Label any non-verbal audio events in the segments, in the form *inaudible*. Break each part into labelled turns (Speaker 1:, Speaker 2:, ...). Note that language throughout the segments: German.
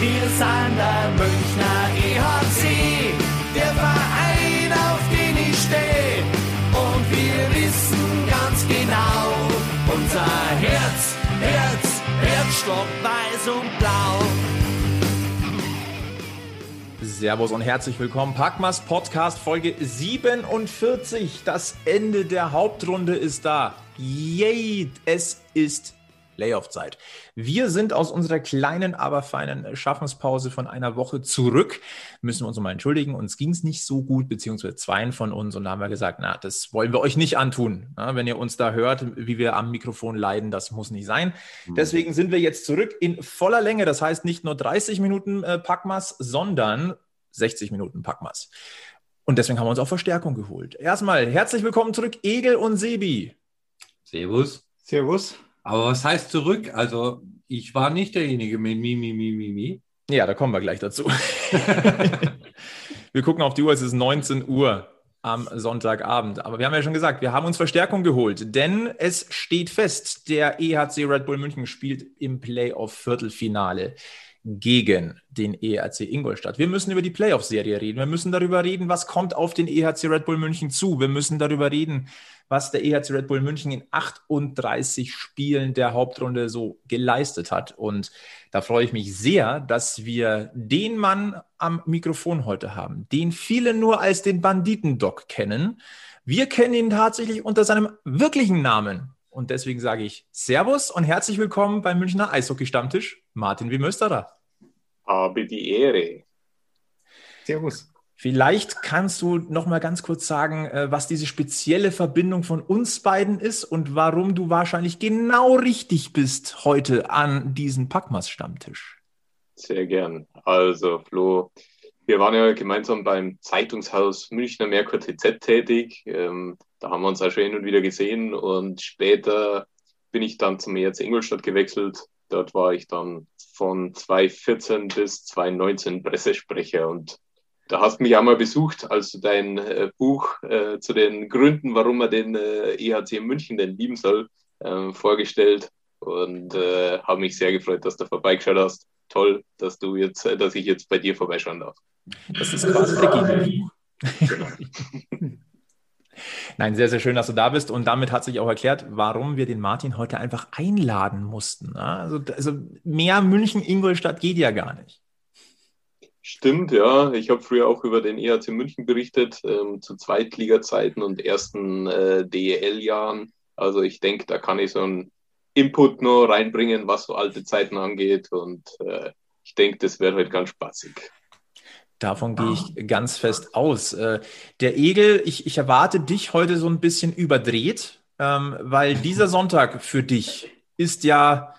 Speaker 1: Wir sind der Münchner EHC, der Verein, auf den ich stehe. Und wir wissen ganz genau, unser Herz, Herz, Herzstock weiß und blau.
Speaker 2: Servus und herzlich willkommen. Packmas Podcast Folge 47. Das Ende der Hauptrunde ist da. Yay! Es ist Playoff-Zeit. Wir sind aus unserer kleinen, aber feinen Schaffenspause von einer Woche zurück. Müssen wir uns mal entschuldigen. Uns ging es nicht so gut, beziehungsweise zweien von uns. Und da haben wir gesagt, na, das wollen wir euch nicht antun. Na, wenn ihr uns da hört, wie wir am Mikrofon leiden, das muss nicht sein. Mhm. Deswegen sind wir jetzt zurück in voller Länge. Das heißt nicht nur 30 Minuten äh, Packmas, sondern 60 Minuten Packmas. Und deswegen haben wir uns auch Verstärkung geholt. Erstmal herzlich willkommen zurück, Egel und Sebi.
Speaker 3: Servus.
Speaker 4: Servus.
Speaker 3: Aber was heißt zurück? Also, ich war nicht derjenige mit Mi, Mi, Mi, Mi, Mi.
Speaker 2: Ja, da kommen wir gleich dazu. *laughs* wir gucken auf die Uhr, es ist 19 Uhr am Sonntagabend. Aber wir haben ja schon gesagt, wir haben uns Verstärkung geholt, denn es steht fest, der EHC Red Bull München spielt im Playoff-Viertelfinale gegen den EHC Ingolstadt. Wir müssen über die Playoff-Serie reden. Wir müssen darüber reden, was kommt auf den EHC Red Bull München zu. Wir müssen darüber reden, was der EHC Red Bull München in 38 Spielen der Hauptrunde so geleistet hat. Und da freue ich mich sehr, dass wir den Mann am Mikrofon heute haben, den viele nur als den Banditendoc kennen. Wir kennen ihn tatsächlich unter seinem wirklichen Namen. Und deswegen sage ich Servus und herzlich willkommen beim Münchner Eishockey-Stammtisch, Martin W. Mösterer.
Speaker 5: Habe die Ehre.
Speaker 2: Servus. Vielleicht kannst du noch mal ganz kurz sagen, äh, was diese spezielle Verbindung von uns beiden ist und warum du wahrscheinlich genau richtig bist heute an diesem Packmas-Stammtisch.
Speaker 5: Sehr gern. Also, Flo, wir waren ja gemeinsam beim Zeitungshaus Münchner Merkur TZ tätig. Ähm, da haben wir uns auch schon hin und wieder gesehen und später bin ich dann zum ERC Ingolstadt gewechselt. Dort war ich dann von 2014 bis 2019 Pressesprecher und da hast du mich auch mal besucht, als du dein äh, Buch äh, zu den Gründen, warum man den äh, EHC München denn lieben soll, ähm, vorgestellt und äh, habe mich sehr gefreut, dass du vorbeigeschaut hast. Toll, dass du jetzt, äh, dass ich jetzt bei dir vorbeischauen darf.
Speaker 2: Das ist quasi der Gegenbuch. Genau. *laughs* Nein, sehr, sehr schön, dass du da bist. Und damit hat sich auch erklärt, warum wir den Martin heute einfach einladen mussten. Also, also mehr München-Ingolstadt geht ja gar nicht.
Speaker 5: Stimmt, ja. Ich habe früher auch über den EHC München berichtet, ähm, zu Zweitliga-Zeiten und ersten äh, DEL-Jahren. Also ich denke, da kann ich so einen Input nur reinbringen, was so alte Zeiten angeht. Und äh, ich denke, das wäre heute ganz spaßig.
Speaker 2: Davon gehe ich ganz fest aus. Äh, der Egel, ich, ich erwarte dich heute so ein bisschen überdreht, ähm, weil dieser *laughs* Sonntag für dich ist ja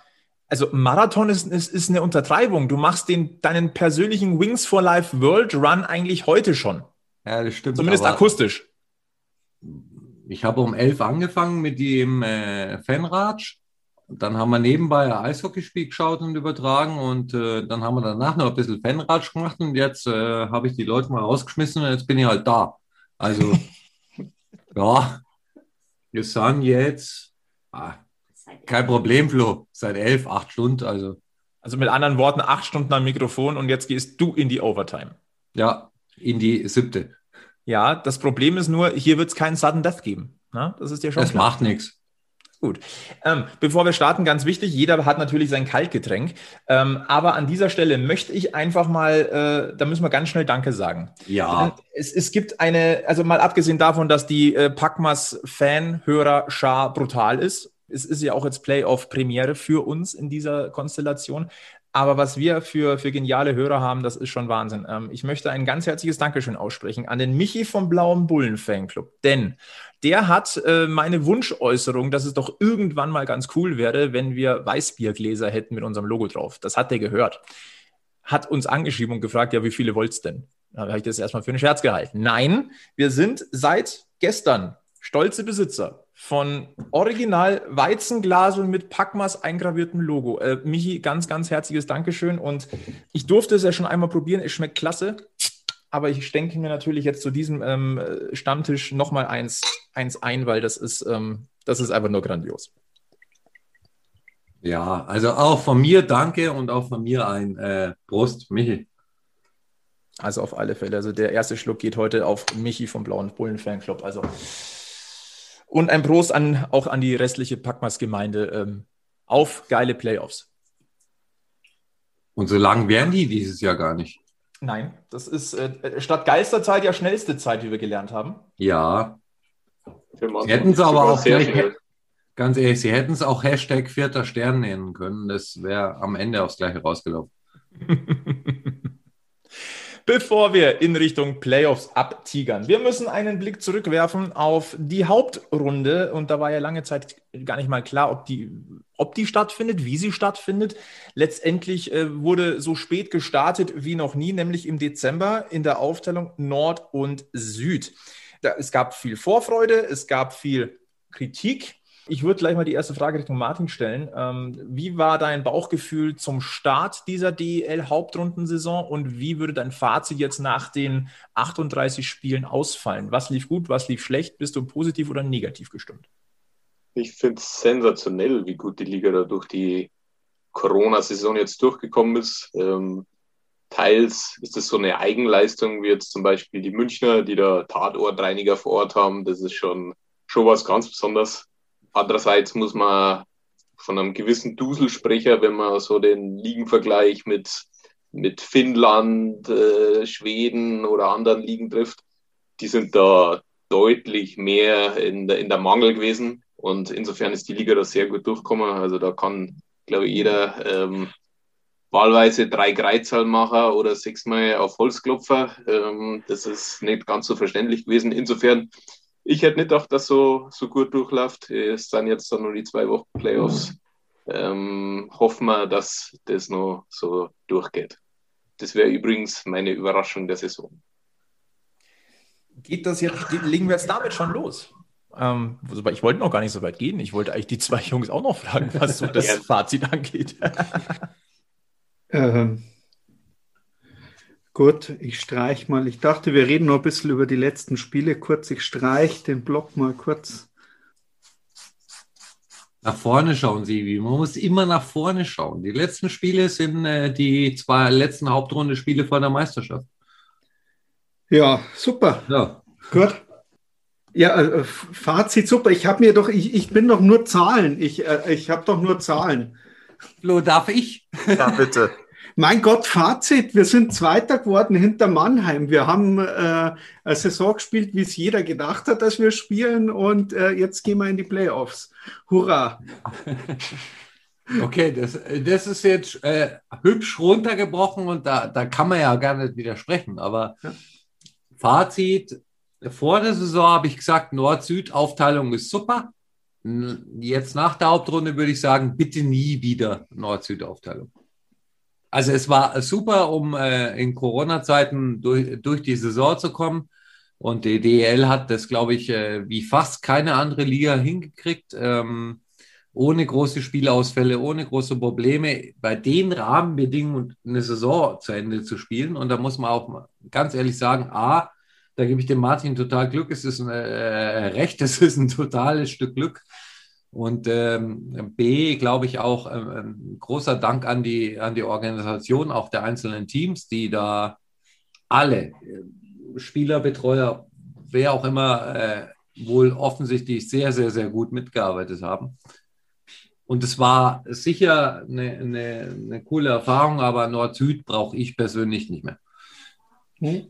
Speaker 2: also Marathon ist, ist, ist eine Untertreibung. Du machst den, deinen persönlichen Wings for Life World Run eigentlich heute schon.
Speaker 3: Ja, das stimmt.
Speaker 2: Zumindest akustisch.
Speaker 3: Ich habe um elf angefangen mit dem äh, Fanratsch. Dann haben wir nebenbei ein Eishockeyspiel geschaut und übertragen und äh, dann haben wir danach noch ein bisschen Fanratsch gemacht und jetzt äh, habe ich die Leute mal rausgeschmissen und jetzt bin ich halt da. Also, *laughs* ja, wir sind jetzt, ah, kein Problem, Flo. Seit elf, acht Stunden, also.
Speaker 2: Also mit anderen Worten, acht Stunden am Mikrofon und jetzt gehst du in die Overtime.
Speaker 3: Ja, in die siebte.
Speaker 2: Ja, das Problem ist nur, hier wird es keinen Sudden Death geben. Na, das ist ja schon.
Speaker 3: Das klar. macht nichts.
Speaker 2: Gut. Ähm, bevor wir starten, ganz wichtig, jeder hat natürlich sein Kaltgetränk. Ähm, aber an dieser Stelle möchte ich einfach mal, äh, da müssen wir ganz schnell Danke sagen.
Speaker 3: Ja.
Speaker 2: Es, es gibt eine, also mal abgesehen davon, dass die äh, Packmas-Fan-Hörer-Schar brutal ist es ist ja auch jetzt Playoff-Premiere für uns in dieser Konstellation. Aber was wir für, für geniale Hörer haben, das ist schon Wahnsinn. Ähm, ich möchte ein ganz herzliches Dankeschön aussprechen an den Michi vom Blauen Bullen Fanclub. Denn der hat äh, meine Wunschäußerung, dass es doch irgendwann mal ganz cool wäre, wenn wir Weißbiergläser hätten mit unserem Logo drauf. Das hat der gehört. Hat uns angeschrieben und gefragt, ja, wie viele wollt's denn? Da habe ich das erstmal für einen Scherz gehalten. Nein, wir sind seit gestern stolze Besitzer von Original Weizenglaseln mit Packmas eingraviertem Logo. Äh, Michi, ganz, ganz herzliches Dankeschön. Und ich durfte es ja schon einmal probieren. Es schmeckt klasse. Aber ich denke mir natürlich jetzt zu diesem ähm, Stammtisch nochmal eins, eins ein, weil das ist, ähm, das ist einfach nur grandios.
Speaker 3: Ja, also auch von mir danke und auch von mir ein äh, Prost, Michi.
Speaker 2: Also auf alle Fälle. Also der erste Schluck geht heute auf Michi vom Blauen Bullen Fanclub. Also und ein Prost an, auch an die restliche Packmas-Gemeinde ähm, auf geile Playoffs.
Speaker 3: Und so lang wären die dieses Jahr gar nicht.
Speaker 2: Nein, das ist äh, statt Geisterzeit ja schnellste Zeit, wie wir gelernt haben.
Speaker 3: Ja. Sie hätten es aber auch gleich, ganz ehrlich, sie hätten es auch Hashtag vierter Stern nennen können. Das wäre am Ende aufs Gleiche rausgelaufen. *laughs*
Speaker 2: bevor wir in Richtung Playoffs abtigern. Wir müssen einen Blick zurückwerfen auf die Hauptrunde und da war ja lange Zeit gar nicht mal klar, ob die, ob die stattfindet, wie sie stattfindet. Letztendlich äh, wurde so spät gestartet wie noch nie, nämlich im Dezember in der Aufteilung Nord und Süd. Da, es gab viel Vorfreude, es gab viel Kritik ich würde gleich mal die erste Frage Richtung Martin stellen. Ähm, wie war dein Bauchgefühl zum Start dieser DEL-Hauptrundensaison und wie würde dein Fazit jetzt nach den 38 Spielen ausfallen? Was lief gut, was lief schlecht? Bist du positiv oder negativ gestimmt?
Speaker 5: Ich finde es sensationell, wie gut die Liga da durch die Corona-Saison jetzt durchgekommen ist. Ähm, teils ist es so eine Eigenleistung, wie jetzt zum Beispiel die Münchner, die da Tatortreiniger vor Ort haben. Das ist schon, schon was ganz Besonderes. Andererseits muss man von einem gewissen Duselsprecher, wenn man so den Ligenvergleich mit, mit Finnland, äh, Schweden oder anderen Ligen trifft, die sind da deutlich mehr in der, in der Mangel gewesen. Und insofern ist die Liga da sehr gut durchgekommen. Also da kann, glaube ich, jeder ähm, wahlweise drei Kreuzhalmacher oder sechsmal auf Holzklopfer. Ähm, das ist nicht ganz so verständlich gewesen. Insofern ich hätte nicht gedacht, dass so, so gut durchläuft. Es sind jetzt dann nur die zwei Wochen Playoffs. Ähm, hoffen wir, dass das noch so durchgeht. Das wäre übrigens meine Überraschung der Saison.
Speaker 2: Geht das jetzt, legen wir jetzt damit schon los? Ähm, ich wollte noch gar nicht so weit gehen. Ich wollte eigentlich die zwei Jungs auch noch fragen, was so das Fazit angeht.
Speaker 4: ähm, Gut, ich streich mal. Ich dachte, wir reden noch ein bisschen über die letzten Spiele. Kurz, ich streich den Block mal kurz.
Speaker 3: Nach vorne schauen, Sivi. Man muss immer nach vorne schauen. Die letzten Spiele sind äh, die zwei letzten Hauptrunde-Spiele vor der Meisterschaft.
Speaker 4: Ja, super. Ja. Gut. Ja, äh, Fazit super. Ich habe mir doch, ich, ich bin doch nur Zahlen. Ich, äh, ich habe doch nur Zahlen.
Speaker 3: Flo, darf ich?
Speaker 2: Ja, bitte.
Speaker 4: Mein Gott, Fazit, wir sind Zweiter geworden hinter Mannheim. Wir haben äh, eine Saison gespielt, wie es jeder gedacht hat, dass wir spielen und äh, jetzt gehen wir in die Playoffs. Hurra! *laughs*
Speaker 3: Okay, das, das ist jetzt äh, hübsch runtergebrochen und da, da kann man ja gar nicht widersprechen. Aber ja. Fazit, vor der Saison habe ich gesagt, Nord-Süd-Aufteilung ist super. Jetzt nach der Hauptrunde würde ich sagen, bitte nie wieder Nord-Süd-Aufteilung. Also es war super, um äh, in Corona-Zeiten durch, durch die Saison zu kommen. Und die DEL hat das, glaube ich, äh, wie fast keine andere Liga hingekriegt. Ähm, ohne große Spielausfälle, ohne große Probleme, bei den Rahmenbedingungen eine Saison zu Ende zu spielen. Und da muss man auch ganz ehrlich sagen, A, da gebe ich dem Martin total Glück, es ist ein äh, Recht, *laughs* es ist ein totales Stück Glück. Und ähm, B, glaube ich, auch äh, ein großer Dank an die, an die Organisation, auch der einzelnen Teams, die da alle, äh, Spieler, Betreuer, wer auch immer, äh, wohl offensichtlich sehr, sehr, sehr gut mitgearbeitet haben. Und es war sicher eine, eine, eine coole Erfahrung, aber Nord-Süd brauche ich persönlich nicht mehr.
Speaker 4: Hm.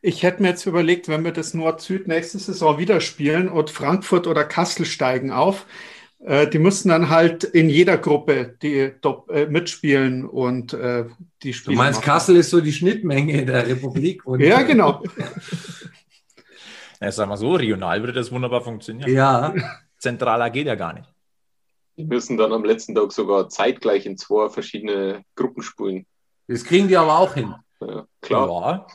Speaker 4: Ich hätte mir jetzt überlegt, wenn wir das Nord-Süd nächste Saison wieder spielen und Frankfurt oder Kassel steigen auf, äh, die müssen dann halt in jeder Gruppe die Top, äh, mitspielen und äh, die Spiele.
Speaker 3: Du meinst, machen. Kassel ist so die Schnittmenge der Republik?
Speaker 4: Und, ja, genau. *laughs*
Speaker 2: ja, sag mal so, regional würde das wunderbar funktionieren.
Speaker 3: Ja.
Speaker 2: Zentraler geht ja gar nicht.
Speaker 5: Die müssen dann am letzten Tag sogar zeitgleich in zwei verschiedene Gruppen spielen.
Speaker 3: Das kriegen die aber auch hin.
Speaker 2: Ja, klar. Ja.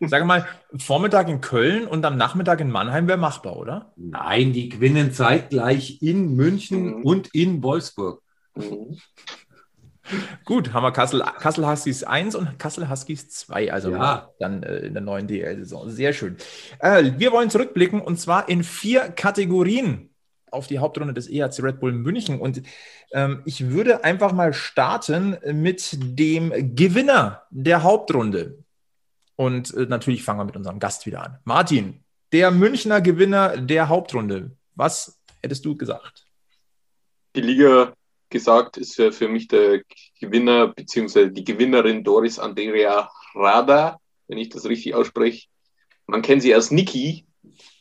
Speaker 2: Sag mal, Vormittag in Köln und am Nachmittag in Mannheim wäre machbar, oder?
Speaker 3: Nein, die gewinnen zeitgleich in München mhm. und in Wolfsburg. Mhm.
Speaker 2: Gut, haben wir Kassel, Kassel Huskies 1 und Kassel Huskies 2, also ja. dann äh, in der neuen DL-Saison. Sehr schön. Äh, wir wollen zurückblicken und zwar in vier Kategorien. auf die Hauptrunde des EHC Red Bull München. Und ähm, ich würde einfach mal starten mit dem Gewinner der Hauptrunde. Und äh, natürlich fangen wir mit unserem Gast wieder an. Martin, der Münchner Gewinner der Hauptrunde. Was hättest du gesagt?
Speaker 5: Die Liga gesagt ist für, mich der Gewinner beziehungsweise die Gewinnerin Doris Andrea Rada, wenn ich das richtig ausspreche. Man kennt sie als Niki,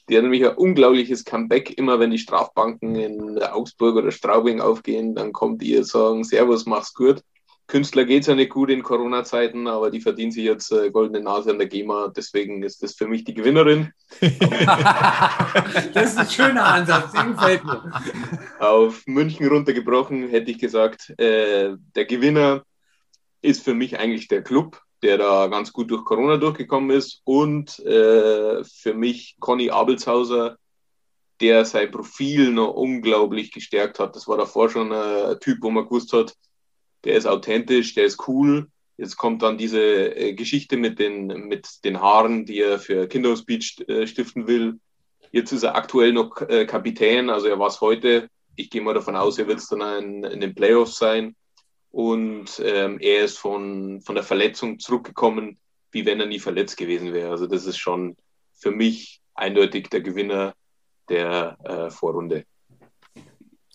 Speaker 5: die hat nämlich ein unglaubliches Comeback. Immer wenn die Strafbanken in Augsburg oder Straubing aufgehen, dann kommt ihr sagen, Servus, mach's gut. Künstler geht es ja nicht gut in Corona-Zeiten, aber die verdient sich jetzt äh, goldene Nase an der GEMA. Deswegen ist das für mich die Gewinnerin. *laughs*
Speaker 3: das ist ein schöner Ansatz, den gefällt mir.
Speaker 5: Auf München runtergebrochen hätte ich gesagt, äh, der Gewinner ist für mich eigentlich der Club, der da ganz gut durch Corona durchgekommen ist. Und äh, für mich Conny Abelshauser, der sein Profil noch unglaublich gestärkt hat. Das war davor schon ein Typ, wo man gewusst hat, der ist authentisch, der ist cool. Jetzt kommt dann diese äh, Geschichte mit den, mit den Haaren, die er für Kinderhospiz äh, stiften will. Jetzt ist er aktuell noch äh, Kapitän, also er war es heute. Ich gehe mal davon aus, er wird es dann in, in, den Playoffs sein. Und ähm, er ist von, von der Verletzung zurückgekommen, wie wenn er nie verletzt gewesen wäre. Also das ist schon für mich eindeutig der Gewinner der äh,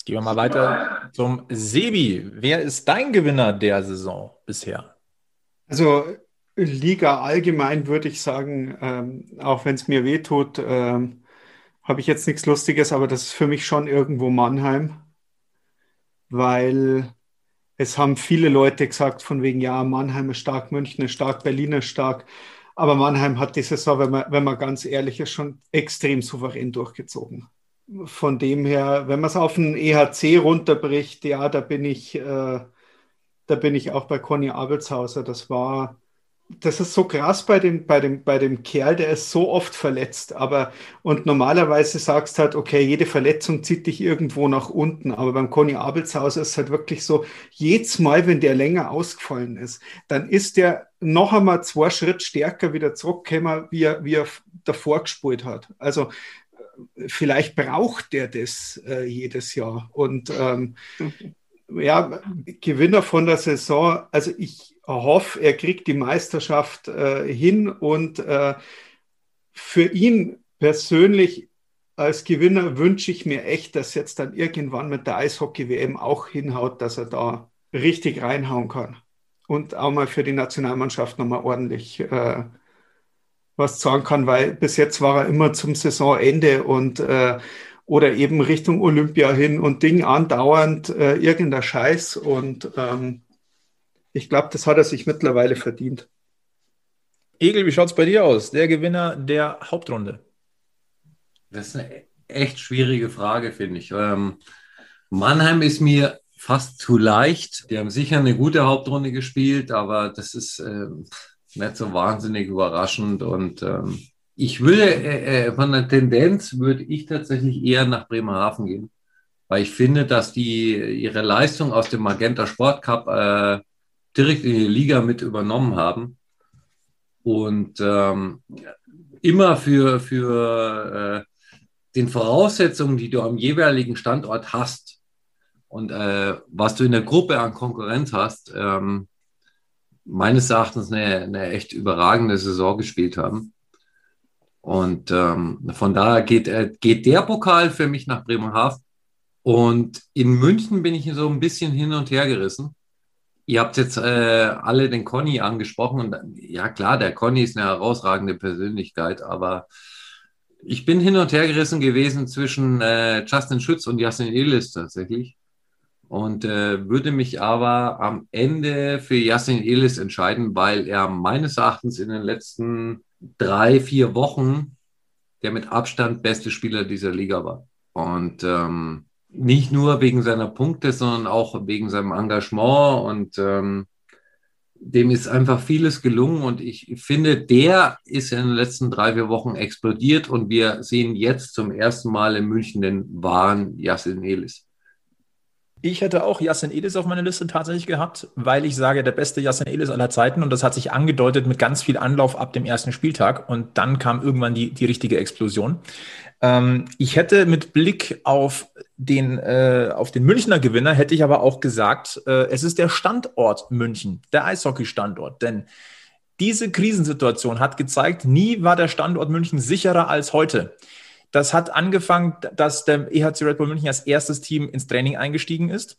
Speaker 2: Gehen wir mal weiter zum Sebi. Wer ist dein Gewinner der Saison bisher?
Speaker 4: Also Liga allgemein würde ich sagen, ähm, auch wenn es mir wehtut, ähm, habe ich jetzt nichts Lustiges, aber das ist für mich schon irgendwo Mannheim, weil es haben viele Leute gesagt von wegen, ja, Mannheim ist stark, München ist stark, Berlin ist stark. Aber Mannheim hat die Saison, wenn man, wenn man ganz ehrlich ist, schon extrem souverän durchgezogen von dem her, wenn man es auf ein EHC runterbricht, ja, da bin ich, äh, da bin ich auch bei Conny Abelshauser. Das war, das ist so krass bei dem, bei dem, bei dem Kerl, der ist so oft verletzt. Aber, und normalerweise sagst halt, okay, jede Verletzung zieht dich irgendwo nach unten. Aber beim Conny Abelshauser ist es halt wirklich so, jedes Mal, wenn der länger ausgefallen ist, dann ist der noch einmal zwei Schritt stärker wieder zurückgekommen, wie er, wie er davor gespult hat. Also, vielleicht braucht der das äh, jedes Jahr. Und ähm, *laughs* ja, Gewinner von der Saison, also ich hoffe, er kriegt die Meisterschaft äh, hin und äh, für ihn persönlich als Gewinner wünsche ich mir echt, dass jetzt dann irgendwann mit der Eishockey-WM auch hinhaut, dass er da richtig reinhauen kann und auch mal für die Nationalmannschaft nochmal ordentlich äh, was sagen kann, weil bis jetzt war er immer zum Saisonende und äh, oder eben Richtung Olympia hin und Ding andauernd äh, irgendein Scheiß und ähm, ich glaube, das hat er sich mittlerweile verdient.
Speaker 2: Egel, wie schaut es bei dir aus? Der Gewinner der Hauptrunde.
Speaker 3: Das ist eine echt schwierige Frage, finde ich. Ähm, Mannheim ist mir fast zu leicht. Die haben sicher eine gute Hauptrunde gespielt, aber das ist, äh, nicht so wahnsinnig überraschend. Und ähm, ich würde äh, äh, von der Tendenz würde ich tatsächlich eher nach Bremerhaven gehen, weil ich finde, dass die ihre Leistung aus dem Magenta Sport Cup äh, direkt in die Liga mit übernommen haben und ähm, immer für für äh, den Voraussetzungen, die du am jeweiligen Standort hast und äh, was du in der Gruppe an Konkurrenz hast, ähm, meines Erachtens eine, eine echt überragende Saison gespielt haben. Und ähm, von daher geht, äh, geht der Pokal für mich nach Bremerhaven. Und in München bin ich so ein bisschen hin und her gerissen. Ihr habt jetzt äh, alle den Conny angesprochen. Und ja, klar, der Conny ist eine herausragende Persönlichkeit, aber ich bin hin und her gerissen gewesen zwischen äh, Justin Schütz und Jasin Elis tatsächlich und äh, würde mich aber am Ende für Yassin Elis entscheiden, weil er meines Erachtens in den letzten drei, vier Wochen der mit Abstand beste Spieler dieser Liga war. Und ähm, nicht nur wegen seiner Punkte, sondern auch wegen seinem Engagement und ähm, dem ist einfach vieles gelungen und ich finde, der ist in den letzten drei, vier Wochen explodiert und wir sehen jetzt zum ersten Mal in München den wahren Yassin Elis.
Speaker 2: Ich hätte auch Yassin Elis auf meiner Liste tatsächlich gehabt, weil ich sage, der beste Yassin Elis aller Zeiten und das hat sich angedeutet mit ganz viel Anlauf ab dem ersten Spieltag und dann kam irgendwann die, die richtige Explosion. Ähm, ich hätte mit Blick auf den, äh, auf den Münchner Gewinner hätte ich aber auch gesagt, äh, es ist der Standort München, der Eishockey-Standort. Denn diese Krisensituation hat gezeigt, nie war der Standort München sicherer als heute. Das hat angefangen, dass der EHC Red Bull München als erstes Team ins Training eingestiegen ist,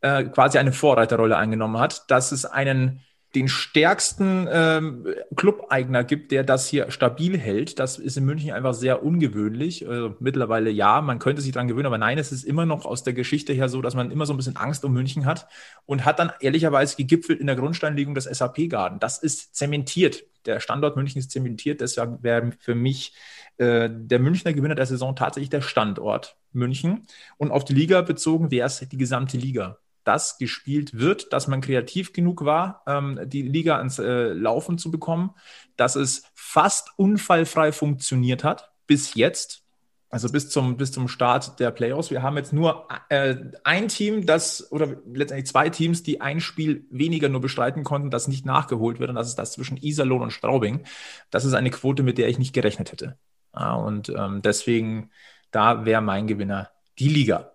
Speaker 2: äh, quasi eine Vorreiterrolle eingenommen hat, dass es einen den stärksten ähm, Club-Eigner gibt, der das hier stabil hält. Das ist in München einfach sehr ungewöhnlich. Also mittlerweile ja, man könnte sich daran gewöhnen, aber nein, es ist immer noch aus der Geschichte her so, dass man immer so ein bisschen Angst um München hat und hat dann ehrlicherweise gegipfelt in der Grundsteinlegung des SAP-Garden. Das ist zementiert. Der Standort München ist zementiert, deshalb wäre für mich äh, der Münchner Gewinner der Saison tatsächlich der Standort München. Und auf die Liga bezogen wäre es die gesamte Liga das gespielt wird, dass man kreativ genug war, ähm, die Liga ans äh, Laufen zu bekommen, dass es fast unfallfrei funktioniert hat bis jetzt. Also bis zum, bis zum Start der Playoffs. Wir haben jetzt nur äh, ein Team, das, oder letztendlich zwei Teams, die ein Spiel weniger nur bestreiten konnten, das nicht nachgeholt wird. Und das ist das zwischen Iserlohn und Straubing. Das ist eine Quote, mit der ich nicht gerechnet hätte. Ja, und ähm, deswegen, da wäre mein Gewinner die Liga.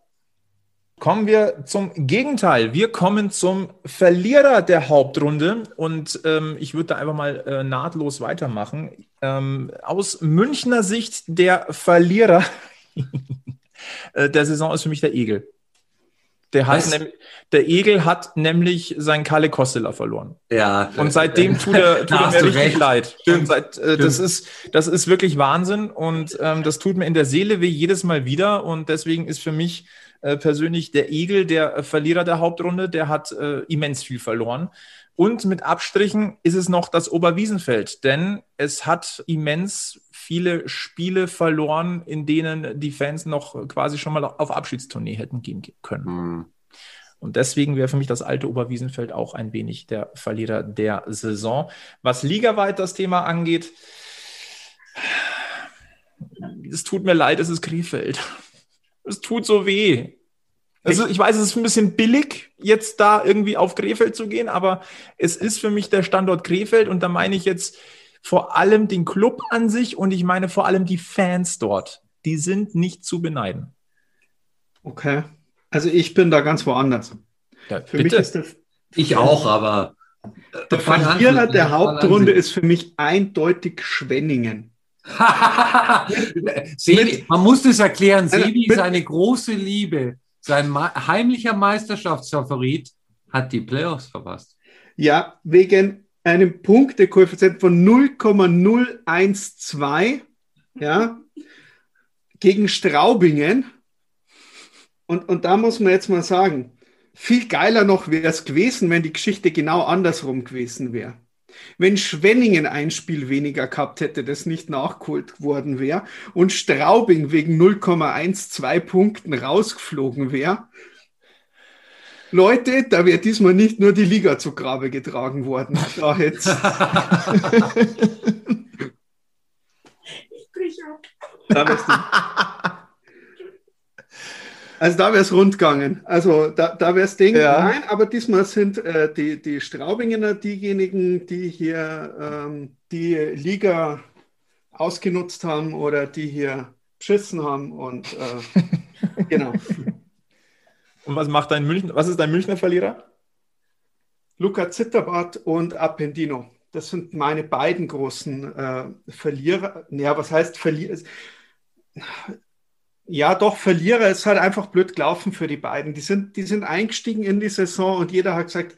Speaker 2: Kommen wir zum Gegenteil. Wir kommen zum Verlierer der Hauptrunde und ähm, ich würde da einfach mal äh, nahtlos weitermachen. Ähm, aus Münchner Sicht der Verlierer *laughs* äh, der Saison ist für mich der Egel. Der, hat nämlich, der Egel hat nämlich seinen Kalle Kostela verloren.
Speaker 3: Ja.
Speaker 2: Und seitdem tut er, *laughs* tut er mir richtig recht. leid. Stimmt. Seit, äh, Stimmt. Das, ist, das ist wirklich Wahnsinn und ähm, das tut mir in der Seele weh jedes Mal wieder und deswegen ist für mich äh, persönlich der Egel, der äh, Verlierer der Hauptrunde, der hat äh, immens viel verloren. Und mit Abstrichen ist es noch das Oberwiesenfeld, denn es hat immens viele Spiele verloren, in denen die Fans noch quasi schon mal auf Abschiedstournee hätten gehen können. Mhm. Und deswegen wäre für mich das alte Oberwiesenfeld auch ein wenig der Verlierer der Saison. Was ligaweit das Thema angeht, es tut mir leid, es ist Krefeld es tut so weh. Also ich weiß, es ist ein bisschen billig, jetzt da irgendwie auf Krefeld zu gehen, aber es ist für mich der Standort Krefeld und da meine ich jetzt vor allem den Club an sich und ich meine vor allem die Fans dort. Die sind nicht zu beneiden.
Speaker 4: Okay. Also ich bin da ganz woanders.
Speaker 3: Ja, für bitte. mich ist das. Ich auch, aber.
Speaker 4: Der Verlierer der Hauptrunde ist für mich eindeutig Schwenningen. *laughs*
Speaker 3: Sebi, man muss das erklären. Sebi ist eine große Liebe. Sein heimlicher Meisterschaftsfavorit hat die Playoffs verpasst.
Speaker 4: Ja, wegen einem Punktekoeffizient von 0,012 ja, gegen Straubingen. Und, und da muss man jetzt mal sagen, viel geiler noch wäre es gewesen, wenn die Geschichte genau andersrum gewesen wäre. Wenn Schwenningen ein Spiel weniger gehabt hätte, das nicht nachgeholt worden wäre und Straubing wegen 0,12 Punkten rausgeflogen wäre, Leute, da wäre diesmal nicht nur die Liga zu Grabe getragen worden. Da hätte Ich *laughs* brich ab. Da also da wäre es rund gegangen. Also da, da wäre es Ding. Ja. Nein, aber diesmal sind äh, die, die Straubingener diejenigen, die hier ähm, die Liga ausgenutzt haben oder die hier beschissen haben. Und äh, *laughs* genau.
Speaker 2: Und was macht dein München, was ist dein Münchner Verlierer?
Speaker 4: Luca Zitterbart und Appendino. Das sind meine beiden großen äh, Verlierer. Ja, was heißt Verlierer? Ja, doch, Verlierer ist halt einfach blöd gelaufen für die beiden. Die sind, die sind eingestiegen in die Saison und jeder hat gesagt,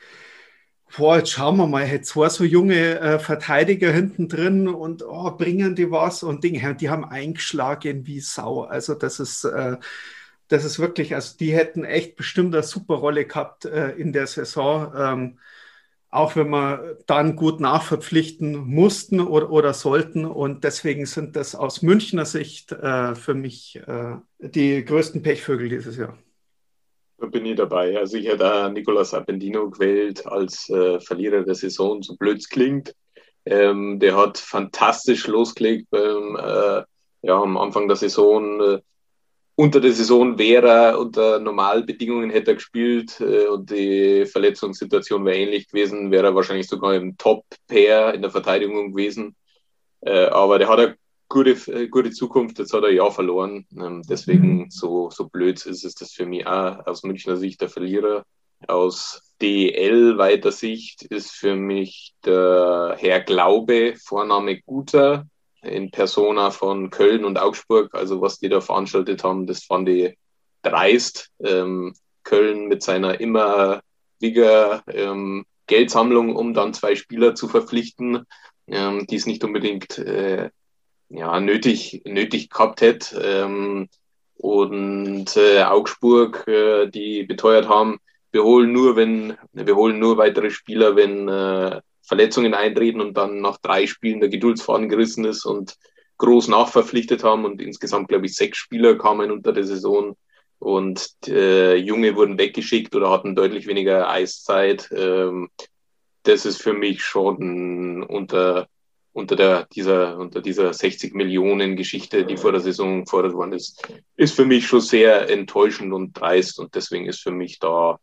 Speaker 4: boah, jetzt schauen wir mal, jetzt zwei so junge äh, Verteidiger hinten drin und oh, bringen die was und Dinge. Die haben eingeschlagen wie Sau. Also das ist, äh, das ist wirklich, also die hätten echt bestimmt eine super Rolle gehabt äh, in der Saison. Ähm, auch wenn wir dann gut nachverpflichten mussten oder, oder sollten. Und deswegen sind das aus Münchner Sicht äh, für mich äh, die größten Pechvögel dieses Jahr.
Speaker 5: Da bin ich dabei. Also ich hätte Nicolas Appendino gewählt als äh, Verlierer der Saison, so blöd es klingt. Ähm, der hat fantastisch losgelegt beim, äh, ja, am Anfang der Saison äh, unter der Saison wäre er unter Normalbedingungen hätte er gespielt äh, und die Verletzungssituation wäre ähnlich gewesen, wäre er wahrscheinlich sogar im Top-Pair in der Verteidigung gewesen. Äh, aber der hat eine gute, äh, gute Zukunft. Jetzt hat er ja verloren. Ähm, deswegen mhm. so, so blöd ist es das für mich auch aus Münchner Sicht der Verlierer. Aus DL-weiter Sicht ist für mich der Herr Glaube, Vorname Guter, in Persona von Köln und Augsburg. Also was die da veranstaltet haben, das fand ich dreist. Ähm, Köln mit seiner immer wiger ähm, Geldsammlung, um dann zwei Spieler zu verpflichten, ähm, die es nicht unbedingt äh, ja, nötig, nötig gehabt hätte. Ähm, und äh, Augsburg, äh, die beteuert haben, wir holen nur, wenn, wir holen nur weitere Spieler, wenn äh, Verletzungen eintreten und dann nach drei Spielen der Geduldsfaden gerissen ist und groß nachverpflichtet haben und insgesamt, glaube ich, sechs Spieler kamen unter der Saison und äh, Junge wurden weggeschickt oder hatten deutlich weniger Eiszeit. Ähm, das ist für mich schon unter, unter, der, dieser, unter dieser 60 Millionen Geschichte, die vor der Saison gefordert worden ist, ist für mich schon sehr enttäuschend und dreist und deswegen ist für mich da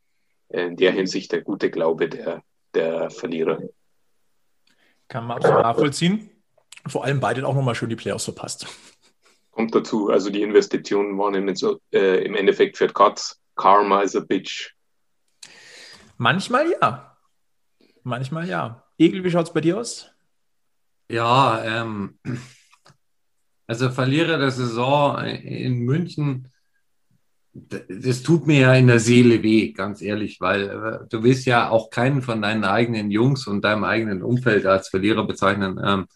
Speaker 5: in der Hinsicht der gute Glaube der, der Verlierer.
Speaker 2: Kann man absolut nachvollziehen. Vor allem beide auch nochmal schön die Playoffs verpasst.
Speaker 5: Kommt dazu, also die Investitionen waren im, äh, im Endeffekt für Katz. Karma is a bitch.
Speaker 2: Manchmal ja. Manchmal ja. Egel, wie schaut es bei dir aus?
Speaker 3: Ja, ähm, also Verlierer der Saison in München das tut mir ja in der Seele weh, ganz ehrlich, weil äh, du willst ja auch keinen von deinen eigenen Jungs und deinem eigenen Umfeld als Verlierer bezeichnen. Ähm,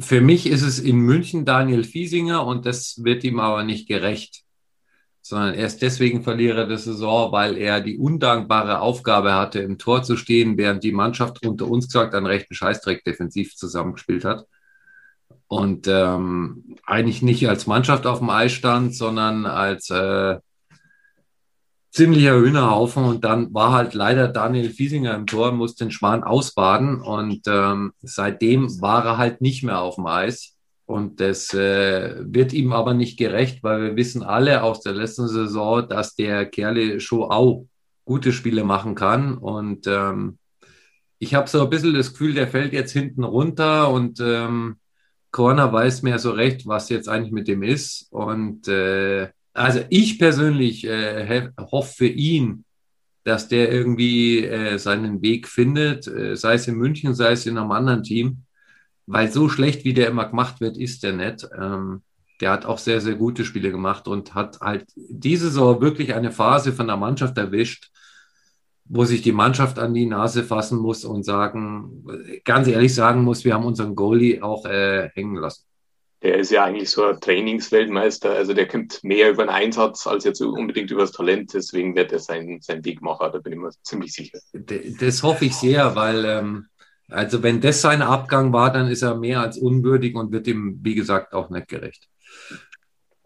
Speaker 3: für mich ist es in München Daniel Fiesinger und das wird ihm aber nicht gerecht, sondern er ist deswegen Verlierer der Saison, weil er die undankbare Aufgabe hatte, im Tor zu stehen, während die Mannschaft unter uns gesagt einen rechten Scheißdreck defensiv zusammengespielt hat und ähm, eigentlich nicht als Mannschaft auf dem Eis stand, sondern als äh, ziemlicher Hühnerhaufen und dann war halt leider Daniel Fiesinger im Tor, musste den Schwan ausbaden und ähm, seitdem war er halt nicht mehr auf dem Eis und das äh, wird ihm aber nicht gerecht, weil wir wissen alle aus der letzten Saison, dass der Kerle schon auch gute Spiele machen kann und ähm, ich habe so ein bisschen das Gefühl, der fällt jetzt hinten runter und ähm, Corner weiß mehr so recht, was jetzt eigentlich mit dem ist und äh, also ich persönlich äh, hoffe für ihn, dass der irgendwie äh, seinen Weg findet, äh, sei es in München, sei es in einem anderen Team, weil so schlecht wie der immer gemacht wird, ist der nicht. Ähm, der hat auch sehr, sehr gute Spiele gemacht und hat halt diese Saison wirklich eine Phase von der Mannschaft erwischt, wo sich die Mannschaft an die Nase fassen muss und sagen, ganz ehrlich sagen muss, wir haben unseren Goalie auch äh, hängen lassen
Speaker 5: der ist ja eigentlich so ein Trainingsweltmeister. Also der kommt mehr über den Einsatz als jetzt unbedingt über das Talent. Deswegen wird er sein, sein Weg machen. Da bin ich mir ziemlich sicher.
Speaker 3: Das hoffe ich sehr, weil ähm, also wenn das sein Abgang war, dann ist er mehr als unwürdig und wird ihm, wie gesagt, auch nicht gerecht.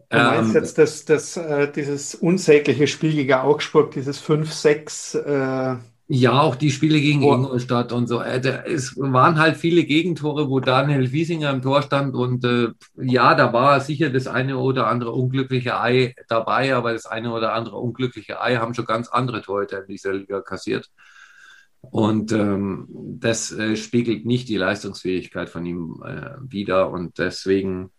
Speaker 4: Du meinst ähm, jetzt das, das, äh, dieses unsägliche Spiel gegen Augsburg, dieses 5-6 äh,
Speaker 3: ja, auch die Spiele gegen oh. Ingolstadt und so. Äh, es waren halt viele Gegentore, wo Daniel Wiesinger im Tor stand und äh, ja, da war sicher das eine oder andere unglückliche Ei dabei, aber das eine oder andere unglückliche Ei haben schon ganz andere Torhüter in dieser Liga kassiert. Und ähm, das äh, spiegelt nicht die Leistungsfähigkeit von ihm äh, wider und deswegen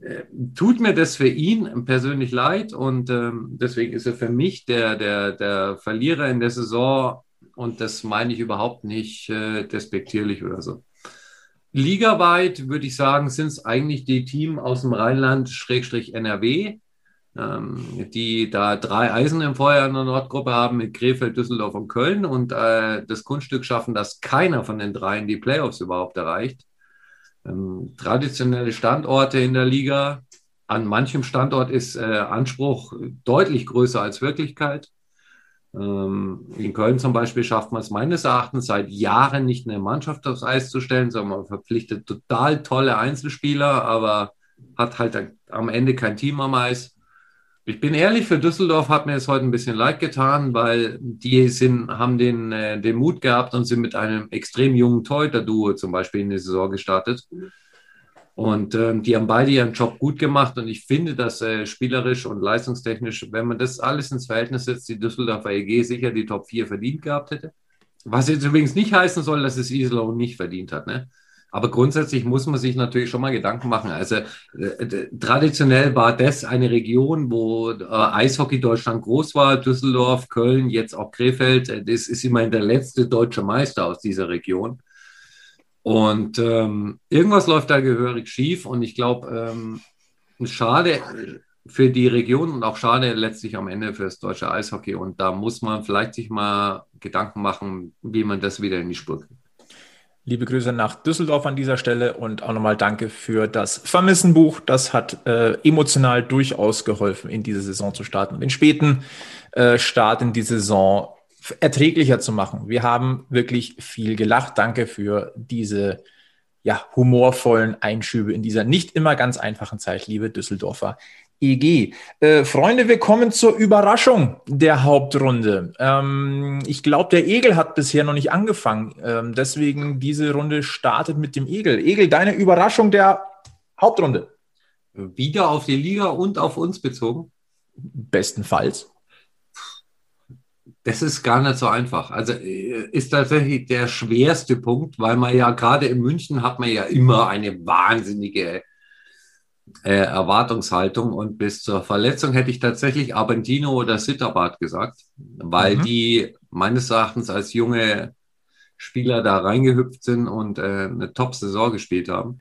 Speaker 3: äh, tut mir das für ihn persönlich leid und ähm, deswegen ist er für mich der, der, der Verlierer in der Saison und das meine ich überhaupt nicht äh, despektierlich oder so. Ligaweit würde ich sagen, sind es eigentlich die Teams aus dem Rheinland Schrägstrich NRW, ähm, die da drei Eisen im Feuer in der Nordgruppe haben mit Krefeld, Düsseldorf und Köln und äh, das Kunststück schaffen, dass keiner von den dreien die Playoffs überhaupt erreicht. Ähm, traditionelle Standorte in der Liga. An manchem Standort ist äh, Anspruch deutlich größer als Wirklichkeit. Ähm, in Köln zum Beispiel schafft man es meines Erachtens seit Jahren nicht eine Mannschaft aufs Eis zu stellen, sondern man verpflichtet total tolle Einzelspieler, aber hat halt am Ende kein Team am Eis. Ich bin ehrlich, für Düsseldorf hat mir es heute ein bisschen leid getan, weil die sind, haben den, äh, den Mut gehabt und sind mit einem extrem jungen Torhüter-Duo zum Beispiel in die Saison gestartet. Und ähm, die haben beide ihren Job gut gemacht und ich finde, dass äh, spielerisch und leistungstechnisch, wenn man das alles ins Verhältnis setzt, die Düsseldorfer EG sicher die Top 4 verdient gehabt hätte. Was jetzt übrigens nicht heißen soll, dass es Iserlohn nicht verdient hat. Ne? Aber grundsätzlich muss man sich natürlich schon mal Gedanken machen. Also äh, traditionell war das eine Region, wo äh, Eishockey Deutschland groß war, Düsseldorf, Köln, jetzt auch Krefeld. Äh, das ist immerhin der letzte deutsche Meister aus dieser Region. Und ähm, irgendwas läuft da gehörig schief. Und ich glaube, ähm, schade für die Region und auch schade letztlich am Ende für das deutsche Eishockey. Und da muss man vielleicht sich mal Gedanken machen, wie man das wieder in die Spur kriegt.
Speaker 2: Liebe Grüße nach Düsseldorf an dieser Stelle und auch nochmal danke für das Vermissenbuch. Das hat äh, emotional durchaus geholfen, in diese Saison zu starten, den späten äh, Start in die Saison erträglicher zu machen. Wir haben wirklich viel gelacht. Danke für diese ja, humorvollen Einschübe in dieser nicht immer ganz einfachen Zeit, liebe Düsseldorfer EG. Äh, Freunde, wir kommen zur Überraschung der Hauptrunde. Ähm, ich glaube, der Egel hat bisher noch nicht angefangen. Ähm, deswegen diese Runde startet mit dem Egel. Egel, deine Überraschung der Hauptrunde.
Speaker 3: Wieder auf die Liga und auf uns bezogen?
Speaker 2: Bestenfalls.
Speaker 3: Das ist gar nicht so einfach. Also äh, ist tatsächlich der schwerste Punkt, weil man ja gerade in München hat man ja immer eine wahnsinnige äh, Erwartungshaltung und bis zur Verletzung hätte ich tatsächlich Abentino oder Sitterbart gesagt, weil mhm. die meines Erachtens als junge Spieler da reingehüpft sind und äh, eine Top-Saison gespielt haben.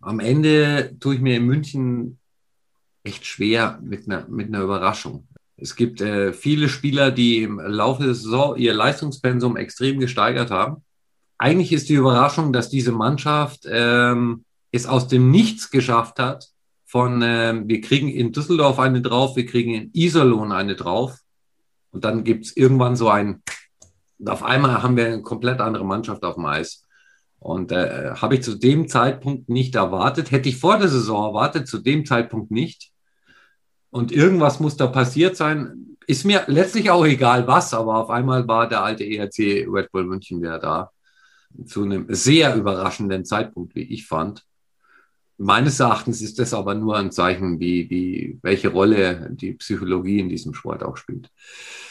Speaker 3: Am Ende tue ich mir in München echt schwer mit einer, mit einer Überraschung. Es gibt äh, viele Spieler, die im Laufe der Saison ihr Leistungspensum extrem gesteigert haben. Eigentlich ist die Überraschung, dass diese Mannschaft ähm, es aus dem Nichts geschafft hat, von, äh, wir kriegen in Düsseldorf eine drauf, wir kriegen in Iserlohn eine drauf. Und dann gibt es irgendwann so ein, auf einmal haben wir eine komplett andere Mannschaft auf dem Eis. Und äh, habe ich zu dem Zeitpunkt nicht erwartet, hätte ich vor der Saison erwartet, zu dem Zeitpunkt nicht. Und irgendwas muss da passiert sein. Ist mir letztlich auch egal was, aber auf einmal war der alte ERC Red Bull München wieder da. Zu einem sehr überraschenden Zeitpunkt, wie ich fand. Meines Erachtens ist das aber nur ein Zeichen, wie, wie, welche Rolle die Psychologie in diesem Sport auch spielt.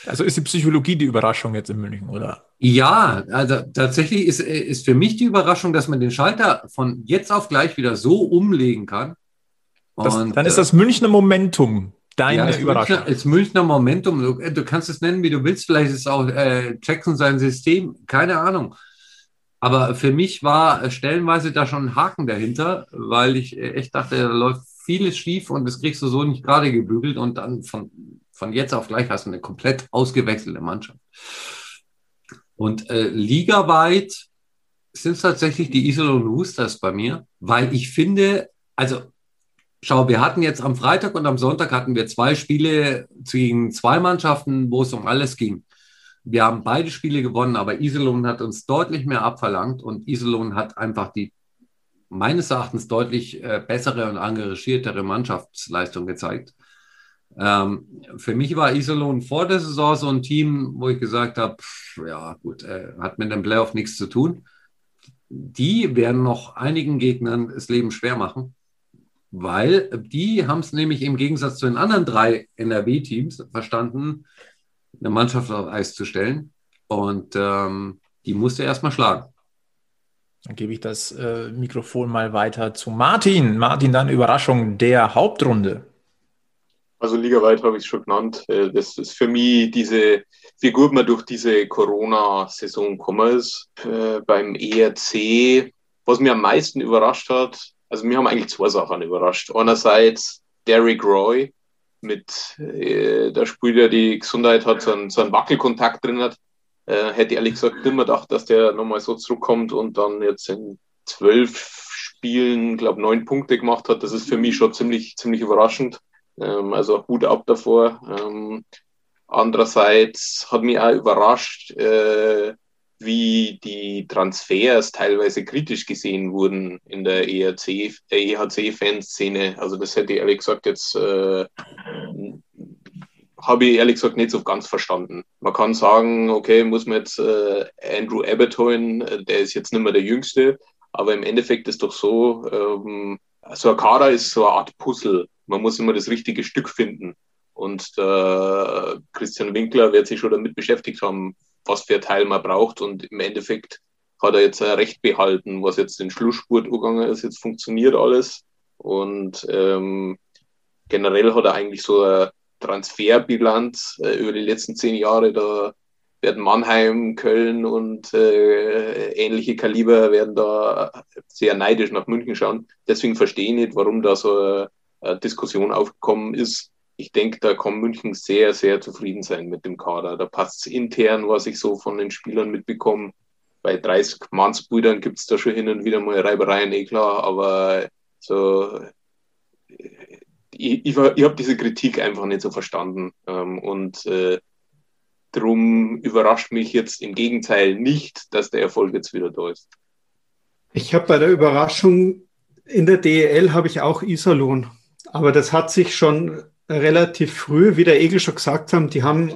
Speaker 2: Also ist die Psychologie die Überraschung jetzt in München, oder?
Speaker 3: Ja, also tatsächlich ist, ist für mich die Überraschung, dass man den Schalter von jetzt auf gleich wieder so umlegen kann.
Speaker 2: Das, Und, dann ist das Münchner Momentum deine ja, Überraschung.
Speaker 3: Münchner, ist Münchner Momentum. Du, du, kannst es nennen, wie du willst. Vielleicht ist es auch äh, Jackson sein System. Keine Ahnung. Aber für mich war stellenweise da schon ein Haken dahinter, weil ich echt dachte, da läuft vieles schief und das kriegst du so nicht gerade gebügelt und dann von, von jetzt auf gleich hast du eine komplett ausgewechselte Mannschaft. Und äh, ligaweit sind es tatsächlich die Iserlohn Roosters bei mir, weil ich finde, also schau, wir hatten jetzt am Freitag und am Sonntag hatten wir zwei Spiele gegen zwei Mannschaften, wo es um alles ging. Wir haben beide Spiele gewonnen, aber Iserlohn hat uns deutlich mehr abverlangt und Iserlohn hat einfach die meines Erachtens deutlich äh, bessere und engagiertere Mannschaftsleistung gezeigt. Ähm, für mich war Iserlohn vor der Saison so ein Team, wo ich gesagt habe, ja gut, äh, hat mit dem Playoff nichts zu tun. Die werden noch einigen Gegnern das Leben schwer machen, weil die haben es nämlich im Gegensatz zu den anderen drei NRW-Teams verstanden, eine Mannschaft auf Eis zu stellen. Und ähm, die musste erstmal schlagen.
Speaker 2: Dann gebe ich das äh, Mikrofon mal weiter zu Martin. Martin, dann Überraschung der Hauptrunde.
Speaker 5: Also ligaweit habe ich es schon genannt. Äh, das ist für mich diese, wie gut man durch diese Corona-Saison gekommen ist. Äh, beim ERC, was mir am meisten überrascht hat, also mir haben eigentlich zwei Sachen überrascht. Einerseits Derek Roy, mit äh, der Spieler die Gesundheit hat, so einen, so einen Wackelkontakt drin hat. Äh, hätte ehrlich gesagt immer gedacht, dass der nochmal so zurückkommt und dann jetzt in zwölf Spielen, glaube neun Punkte gemacht hat. Das ist für mich schon ziemlich, ziemlich überraschend. Ähm, also Hut ab davor. Ähm, andererseits hat mich auch überrascht, äh, wie die Transfers teilweise kritisch gesehen wurden in der EHC-Fanszene. Also das hätte ich ehrlich gesagt jetzt, äh, habe ich ehrlich gesagt nicht so ganz verstanden. Man kann sagen, okay, muss man jetzt äh, Andrew Abbott holen, äh, der ist jetzt nicht mehr der Jüngste, aber im Endeffekt ist doch so, ähm, so ein Kader ist so eine Art Puzzle. Man muss immer das richtige Stück finden. Und der Christian Winkler wird sich schon damit beschäftigt haben, was für ein Teil man braucht. Und im Endeffekt hat er jetzt recht behalten, was jetzt den Schlussspurt gegangen ist. Jetzt funktioniert alles. Und ähm, generell hat er eigentlich so eine Transferbilanz äh, über die letzten zehn Jahre. Da werden Mannheim, Köln und äh, ähnliche Kaliber werden da sehr neidisch nach München schauen. Deswegen verstehe ich nicht, warum da so eine, eine Diskussion aufgekommen ist. Ich denke, da kann München sehr, sehr zufrieden sein mit dem Kader. Da passt es intern, was ich so von den Spielern mitbekomme. Bei 30 Mannsbrüdern gibt es da schon hin und wieder mal Reibereien, eh klar, aber so ich, ich, ich habe diese Kritik einfach nicht so verstanden. Ähm, und äh, Darum überrascht mich jetzt im Gegenteil nicht, dass der Erfolg jetzt wieder da ist.
Speaker 4: Ich habe bei der Überraschung in der DEL habe ich auch Iserlohn. Aber das hat sich schon relativ früh, wie der Egel schon gesagt haben, die haben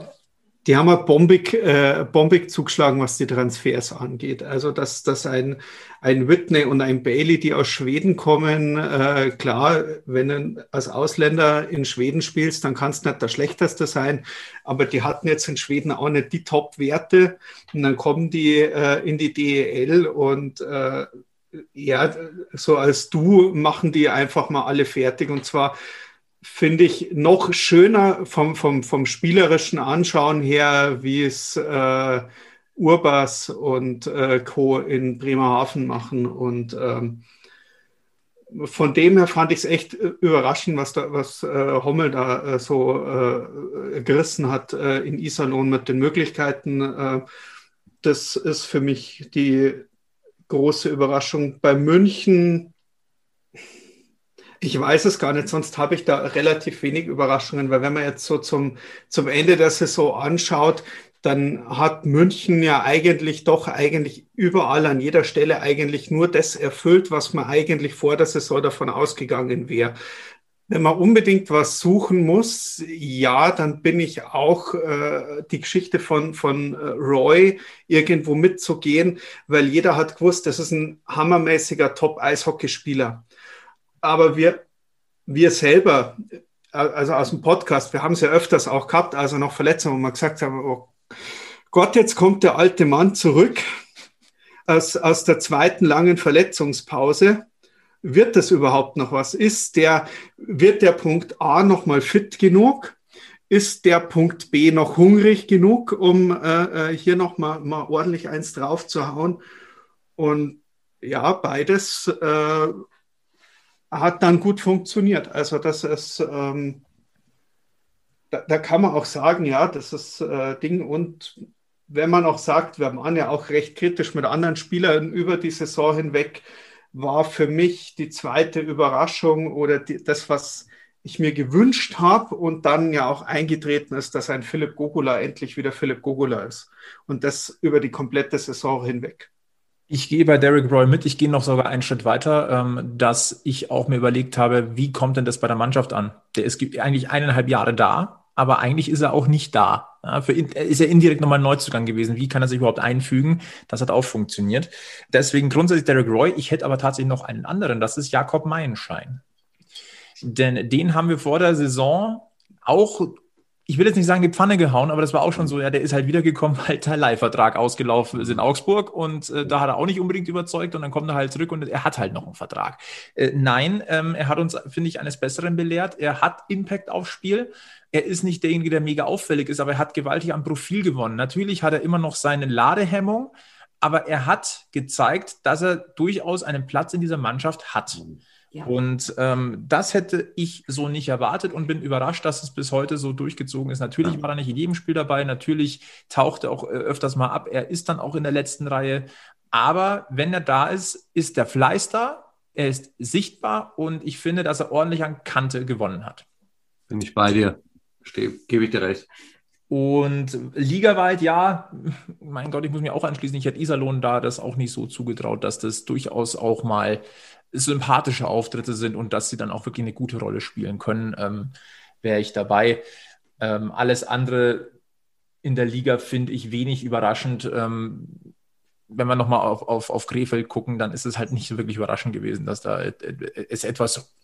Speaker 4: die haben ja bombig, äh, bombig zugeschlagen, was die Transfers angeht. Also, dass, dass ein, ein Whitney und ein Bailey, die aus Schweden kommen, äh, klar, wenn du als Ausländer in Schweden spielst, dann kannst du nicht der Schlechteste sein. Aber die hatten jetzt in Schweden auch nicht die Top-Werte. Und dann kommen die äh, in die DEL und äh, ja, so als du machen die einfach mal alle fertig. Und zwar finde ich noch schöner vom, vom, vom spielerischen Anschauen her, wie es äh, Urbas und äh, Co. in Bremerhaven machen. Und ähm, von dem her fand ich es echt äh, überraschend, was, da, was äh, Hommel da äh, so äh, gerissen hat äh, in Iserlohn mit den Möglichkeiten. Äh, das ist für mich die große Überraschung. Bei München ich weiß es gar nicht, sonst habe ich da relativ wenig Überraschungen, weil wenn man jetzt so zum, zum Ende der Saison anschaut, dann hat München ja eigentlich doch eigentlich überall an jeder Stelle eigentlich nur das erfüllt, was man eigentlich vor der Saison davon ausgegangen wäre. Wenn man unbedingt was suchen muss, ja, dann bin ich auch äh, die Geschichte von, von äh, Roy irgendwo mitzugehen, weil jeder hat gewusst, das ist ein hammermäßiger Top-Eishockeyspieler aber wir, wir selber, also aus dem Podcast, wir haben es ja öfters auch gehabt, also noch Verletzungen, wo wir gesagt haben, oh Gott, jetzt kommt der alte Mann zurück aus, aus der zweiten langen Verletzungspause. Wird das überhaupt noch was? Ist der, wird der Punkt A noch mal fit genug? Ist der Punkt B noch hungrig genug, um äh, äh hier noch mal, ordentlich eins drauf zu hauen? Und ja, beides äh, hat dann gut funktioniert. Also das ist, ähm, da, da, kann man auch sagen, ja, das ist äh, Ding. Und wenn man auch sagt, wir waren ja auch recht kritisch mit anderen Spielern über die Saison hinweg, war für mich die zweite Überraschung oder die, das, was ich mir gewünscht habe und dann ja auch eingetreten ist, dass ein Philipp Gogula endlich wieder Philipp Gogula ist. Und das über die komplette Saison hinweg.
Speaker 2: Ich gehe bei Derek Roy mit. Ich gehe noch sogar einen Schritt weiter, ähm, dass ich auch mir überlegt habe, wie kommt denn das bei der Mannschaft an? Der ist eigentlich eineinhalb Jahre da, aber eigentlich ist er auch nicht da. Für ist er indirekt nochmal ein Neuzugang gewesen. Wie kann er sich überhaupt einfügen? Das hat auch funktioniert. Deswegen grundsätzlich Derek Roy. Ich hätte aber tatsächlich noch einen anderen. Das ist Jakob Meilenschein. Denn den haben wir vor der Saison auch ich will jetzt nicht sagen, die Pfanne gehauen, aber das war auch schon so, ja, der ist halt wiedergekommen, *laughs* weil der Leihvertrag ausgelaufen ist in Augsburg und äh, da hat er auch nicht unbedingt überzeugt und dann kommt er halt zurück und er hat halt noch einen Vertrag. Äh, nein, ähm, er hat uns, finde ich, eines Besseren belehrt. Er hat Impact aufs Spiel. Er ist nicht derjenige, der mega auffällig ist, aber er hat gewaltig am Profil gewonnen. Natürlich hat er immer noch seine Ladehemmung, aber er hat gezeigt, dass er durchaus einen Platz in dieser Mannschaft hat. Mhm. Und ähm, das hätte ich so nicht erwartet und bin überrascht, dass es bis heute so durchgezogen ist. Natürlich war er nicht in jedem Spiel dabei, natürlich taucht er auch äh, öfters mal ab. Er ist dann auch in der letzten Reihe. Aber wenn er da ist, ist der Fleiß da, er ist sichtbar und ich finde, dass er ordentlich an Kante gewonnen hat.
Speaker 3: Bin ich bei dir. Gebe ich dir recht.
Speaker 2: Und ligaweit, ja, mein Gott, ich muss mir auch anschließen, ich hätte Iserlohn da das auch nicht so zugetraut, dass das durchaus auch mal sympathische Auftritte sind und dass sie dann auch wirklich eine gute Rolle spielen können, ähm, wäre ich dabei. Ähm, alles andere in der Liga finde ich wenig überraschend. Ähm, wenn wir nochmal auf, auf, auf Krefeld gucken, dann ist es halt nicht so wirklich überraschend gewesen, dass da es etwas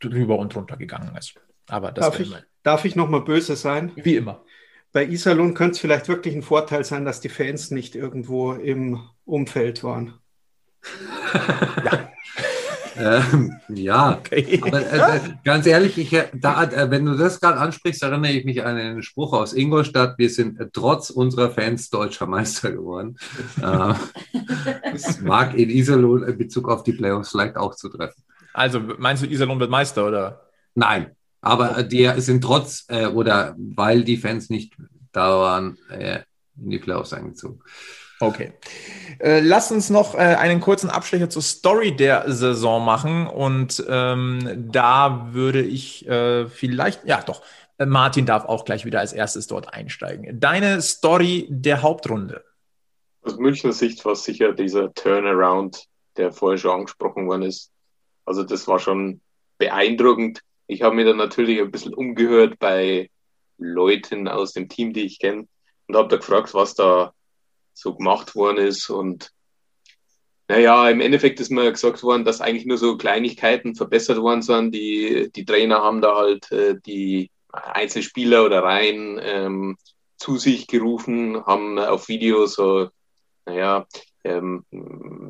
Speaker 2: drüber und drunter gegangen ist. Aber das
Speaker 4: darf, ich, darf ich nochmal böse sein?
Speaker 2: Wie immer.
Speaker 4: Bei Iserlohn könnte es vielleicht wirklich ein Vorteil sein, dass die Fans nicht irgendwo im Umfeld waren. *laughs* *laughs*
Speaker 3: ja. Ähm, ja, okay. aber äh, ganz ehrlich, ich, da, äh, wenn du das gerade ansprichst, erinnere ich mich an einen Spruch aus Ingolstadt. Wir sind äh, trotz unserer Fans deutscher Meister geworden. *laughs* äh, das mag in Iserlohn in Bezug auf die Playoffs vielleicht auch zutreffen.
Speaker 2: Also meinst du, Iserlohn wird Meister, oder?
Speaker 3: Nein, aber die sind trotz äh, oder weil die Fans nicht da waren, äh, in die Playoffs eingezogen.
Speaker 2: Okay. Äh, lass uns noch äh, einen kurzen Abstecher zur Story der Saison machen. Und ähm, da würde ich äh, vielleicht, ja doch, äh, Martin darf auch gleich wieder als erstes dort einsteigen. Deine Story der Hauptrunde.
Speaker 5: Aus Münchner Sicht war sicher dieser Turnaround, der vorher schon angesprochen worden ist. Also das war schon beeindruckend. Ich habe mir dann natürlich ein bisschen umgehört bei Leuten aus dem Team, die ich kenne, und habe da gefragt, was da so gemacht worden ist. Und naja, im Endeffekt ist mir gesagt worden, dass eigentlich nur so Kleinigkeiten verbessert worden sind. Die, die Trainer haben da halt äh, die Einzelspieler oder Reihen ähm, zu sich gerufen, haben auf Video so, naja, ähm,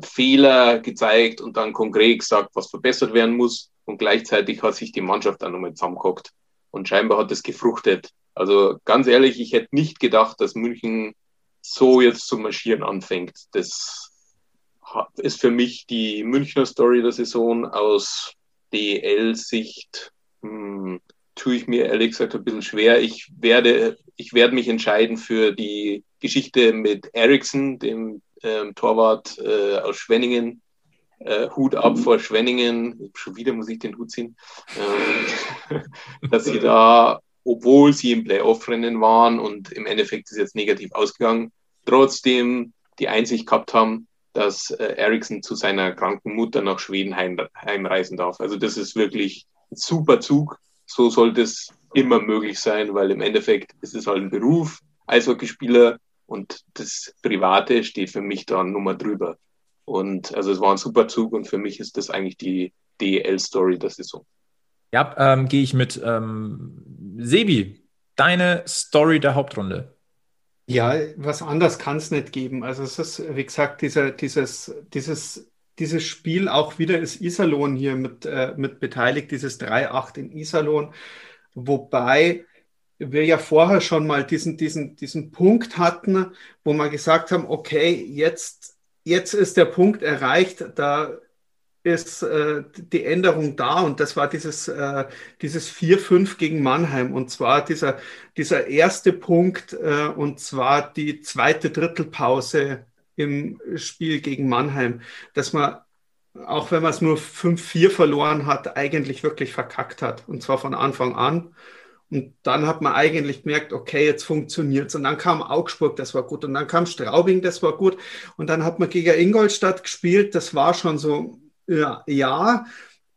Speaker 5: Fehler gezeigt und dann konkret gesagt, was verbessert werden muss. Und gleichzeitig hat sich die Mannschaft dann nochmal zusammengeguckt. Und scheinbar hat es gefruchtet. Also ganz ehrlich, ich hätte nicht gedacht, dass München so jetzt zu marschieren anfängt. Das ist für mich die Münchner Story der Saison aus DL-Sicht. Hm, tue ich mir ehrlich gesagt ein bisschen schwer. Ich werde, ich werde mich entscheiden für die Geschichte mit Ericsson, dem ähm, Torwart äh, aus Schwenningen. Äh, Hut ab vor Schwenningen. Schon wieder muss ich den Hut ziehen. Ähm, *laughs* dass sie da obwohl sie im Playoff-Rennen waren und im Endeffekt ist jetzt negativ ausgegangen, trotzdem die Einsicht gehabt haben, dass äh, Ericsson zu seiner kranken Mutter nach Schweden heim, heimreisen darf. Also das ist wirklich ein super Zug. So sollte es immer möglich sein, weil im Endeffekt ist es halt ein Beruf, Eishockeyspieler und das Private steht für mich da Nummer drüber. Und also es war ein super Zug und für mich ist das eigentlich die DEL-Story der Saison.
Speaker 2: Ja, ähm, gehe ich mit. Ähm, Sebi, deine Story der Hauptrunde.
Speaker 4: Ja, was anderes kann es nicht geben. Also es ist, wie gesagt, dieser, dieses, dieses, dieses Spiel auch wieder ist Iserlohn hier mit, äh, mit beteiligt, dieses 3-8 in Iserlohn. Wobei wir ja vorher schon mal diesen, diesen, diesen Punkt hatten, wo wir gesagt haben, okay, jetzt, jetzt ist der Punkt erreicht, da ist äh, die Änderung da und das war dieses, äh, dieses 4-5 gegen Mannheim und zwar dieser, dieser erste Punkt äh, und zwar die zweite Drittelpause im Spiel gegen Mannheim, dass man, auch wenn man es nur 5-4 verloren hat, eigentlich wirklich verkackt hat und zwar von Anfang an. Und dann hat man eigentlich gemerkt, okay, jetzt funktioniert's. Und dann kam Augsburg, das war gut. Und dann kam Straubing, das war gut. Und dann hat man gegen Ingolstadt gespielt, das war schon so, ja, ja.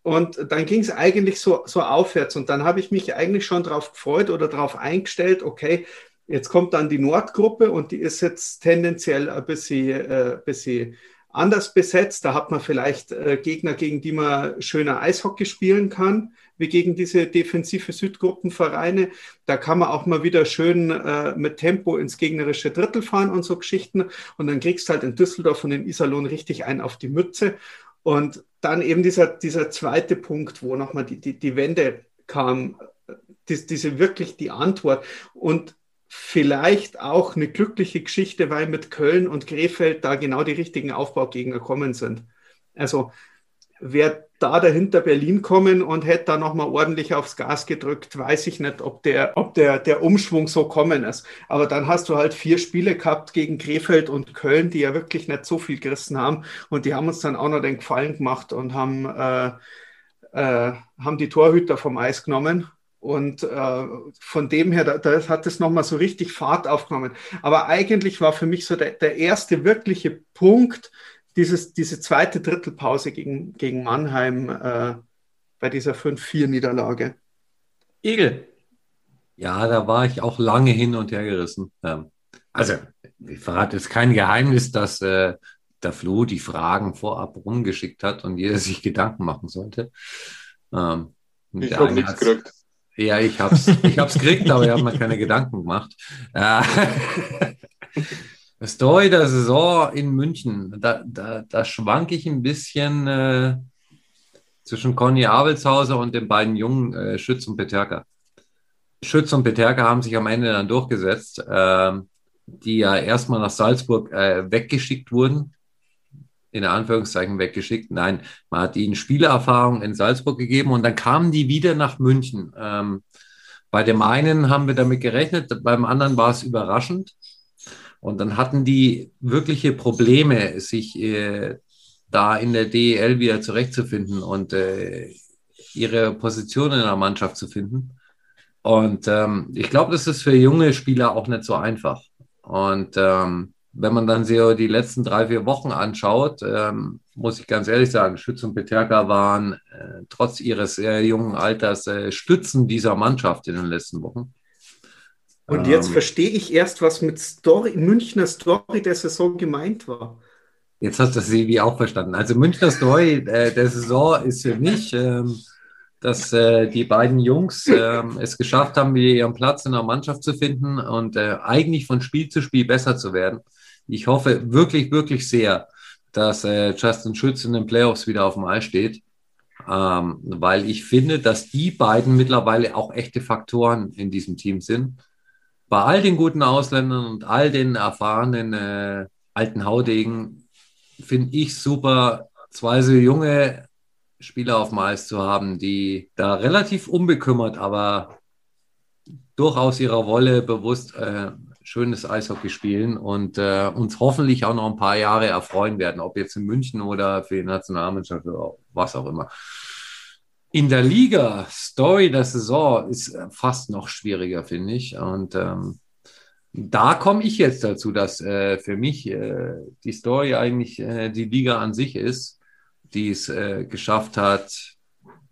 Speaker 4: Und dann ging es eigentlich so, so aufwärts. Und dann habe ich mich eigentlich schon darauf gefreut oder darauf eingestellt, okay, jetzt kommt dann die Nordgruppe und die ist jetzt tendenziell ein bisschen, äh, bisschen anders besetzt. Da hat man vielleicht äh, Gegner, gegen die man schöner Eishockey spielen kann, wie gegen diese defensive Südgruppenvereine. Da kann man auch mal wieder schön äh, mit Tempo ins gegnerische Drittel fahren und so Geschichten. Und dann kriegst halt in Düsseldorf und in Iserlohn richtig einen auf die Mütze. Und dann eben dieser, dieser zweite Punkt, wo nochmal die, die, die Wende kam, die, diese wirklich die Antwort und vielleicht auch eine glückliche Geschichte, weil mit Köln und Krefeld da genau die richtigen Aufbaugegner gekommen sind. Also wäre da dahinter Berlin kommen und hätte da nochmal ordentlich aufs Gas gedrückt, weiß ich nicht, ob der, ob der, der Umschwung so kommen ist. Aber dann hast du halt vier Spiele gehabt gegen Krefeld und Köln, die ja wirklich nicht so viel gerissen haben. Und die haben uns dann auch noch den Gefallen gemacht und haben, äh, äh, haben die Torhüter vom Eis genommen. Und äh, von dem her, da, da hat es nochmal so richtig Fahrt aufgenommen. Aber eigentlich war für mich so der, der erste wirkliche Punkt, dieses, diese zweite Drittelpause gegen, gegen Mannheim äh, bei dieser 5-4-Niederlage.
Speaker 2: Igel.
Speaker 3: Ja, da war ich auch lange hin und her gerissen. Ähm, also, ich verrate jetzt kein Geheimnis, dass äh, der Flo die Fragen vorab rumgeschickt hat und jeder sich Gedanken machen sollte.
Speaker 5: Ähm, ich habe nichts gekriegt.
Speaker 3: Ja, ich hab's, ich hab's gekriegt, aber ich habe mir keine Gedanken gemacht. Äh, *laughs* Story der Saison in München, da, da, da schwanke ich ein bisschen äh, zwischen Conny Abelshauser und den beiden jungen äh, Schütz und Peterka. Schütz und Peterka haben sich am Ende dann durchgesetzt, äh, die ja erstmal nach Salzburg äh, weggeschickt wurden. In Anführungszeichen weggeschickt. Nein, man hat ihnen Spielerfahrung in Salzburg gegeben und dann kamen die wieder nach München. Ähm, bei dem einen haben wir damit gerechnet, beim anderen war es überraschend. Und dann hatten die wirkliche Probleme, sich äh, da in der DEL wieder zurechtzufinden und äh, ihre Position in der Mannschaft zu finden. Und ähm, ich glaube, das ist für junge Spieler auch nicht so einfach. Und ähm, wenn man dann so die letzten drei, vier Wochen anschaut, ähm, muss ich ganz ehrlich sagen, Schütz und Peterka waren äh, trotz ihres sehr jungen Alters äh, Stützen dieser Mannschaft in den letzten Wochen.
Speaker 4: Und jetzt ähm, verstehe ich erst, was mit Story, Münchner Story der Saison gemeint war.
Speaker 3: Jetzt hast du das irgendwie auch verstanden. Also Münchner Story äh, der Saison ist für mich, ähm, dass äh, die beiden Jungs äh, es geschafft haben, wieder ihren Platz in der Mannschaft zu finden und äh, eigentlich von Spiel zu Spiel besser zu werden. Ich hoffe wirklich, wirklich sehr, dass äh, Justin Schütz in den Playoffs wieder auf dem Eis steht, ähm, weil ich finde, dass die beiden mittlerweile auch echte Faktoren in diesem Team sind. Bei all den guten Ausländern und all den erfahrenen äh, alten Haudegen finde ich super, zwei so junge Spieler auf dem Eis zu haben, die da relativ unbekümmert, aber durchaus ihrer Wolle bewusst äh, schönes Eishockey spielen und äh, uns hoffentlich auch noch ein paar Jahre erfreuen werden, ob jetzt in München oder für die Nationalmannschaft oder was auch immer. In der Liga, Story der Saison ist fast noch schwieriger, finde ich. Und ähm, da komme ich jetzt dazu, dass äh, für mich äh, die Story eigentlich äh, die Liga an sich ist, die es äh, geschafft hat,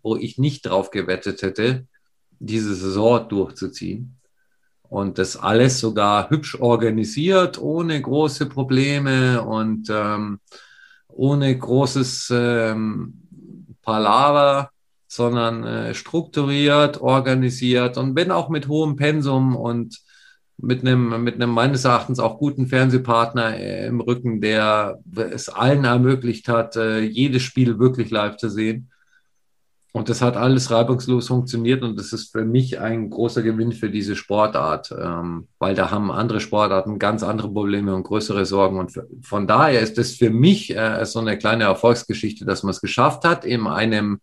Speaker 3: wo ich nicht drauf gewettet hätte, diese Saison durchzuziehen. Und das alles sogar hübsch organisiert, ohne große Probleme und ähm, ohne großes ähm, Palaver, sondern äh, strukturiert, organisiert und wenn auch mit hohem Pensum und mit einem, mit einem meines Erachtens auch guten Fernsehpartner äh, im Rücken, der es allen ermöglicht hat, äh, jedes Spiel wirklich live zu sehen. Und das hat alles reibungslos funktioniert und das ist für mich ein großer Gewinn für diese Sportart, ähm, weil da haben andere Sportarten ganz andere Probleme und größere Sorgen. Und für, von daher ist es für mich äh, so eine kleine Erfolgsgeschichte, dass man es geschafft hat, in einem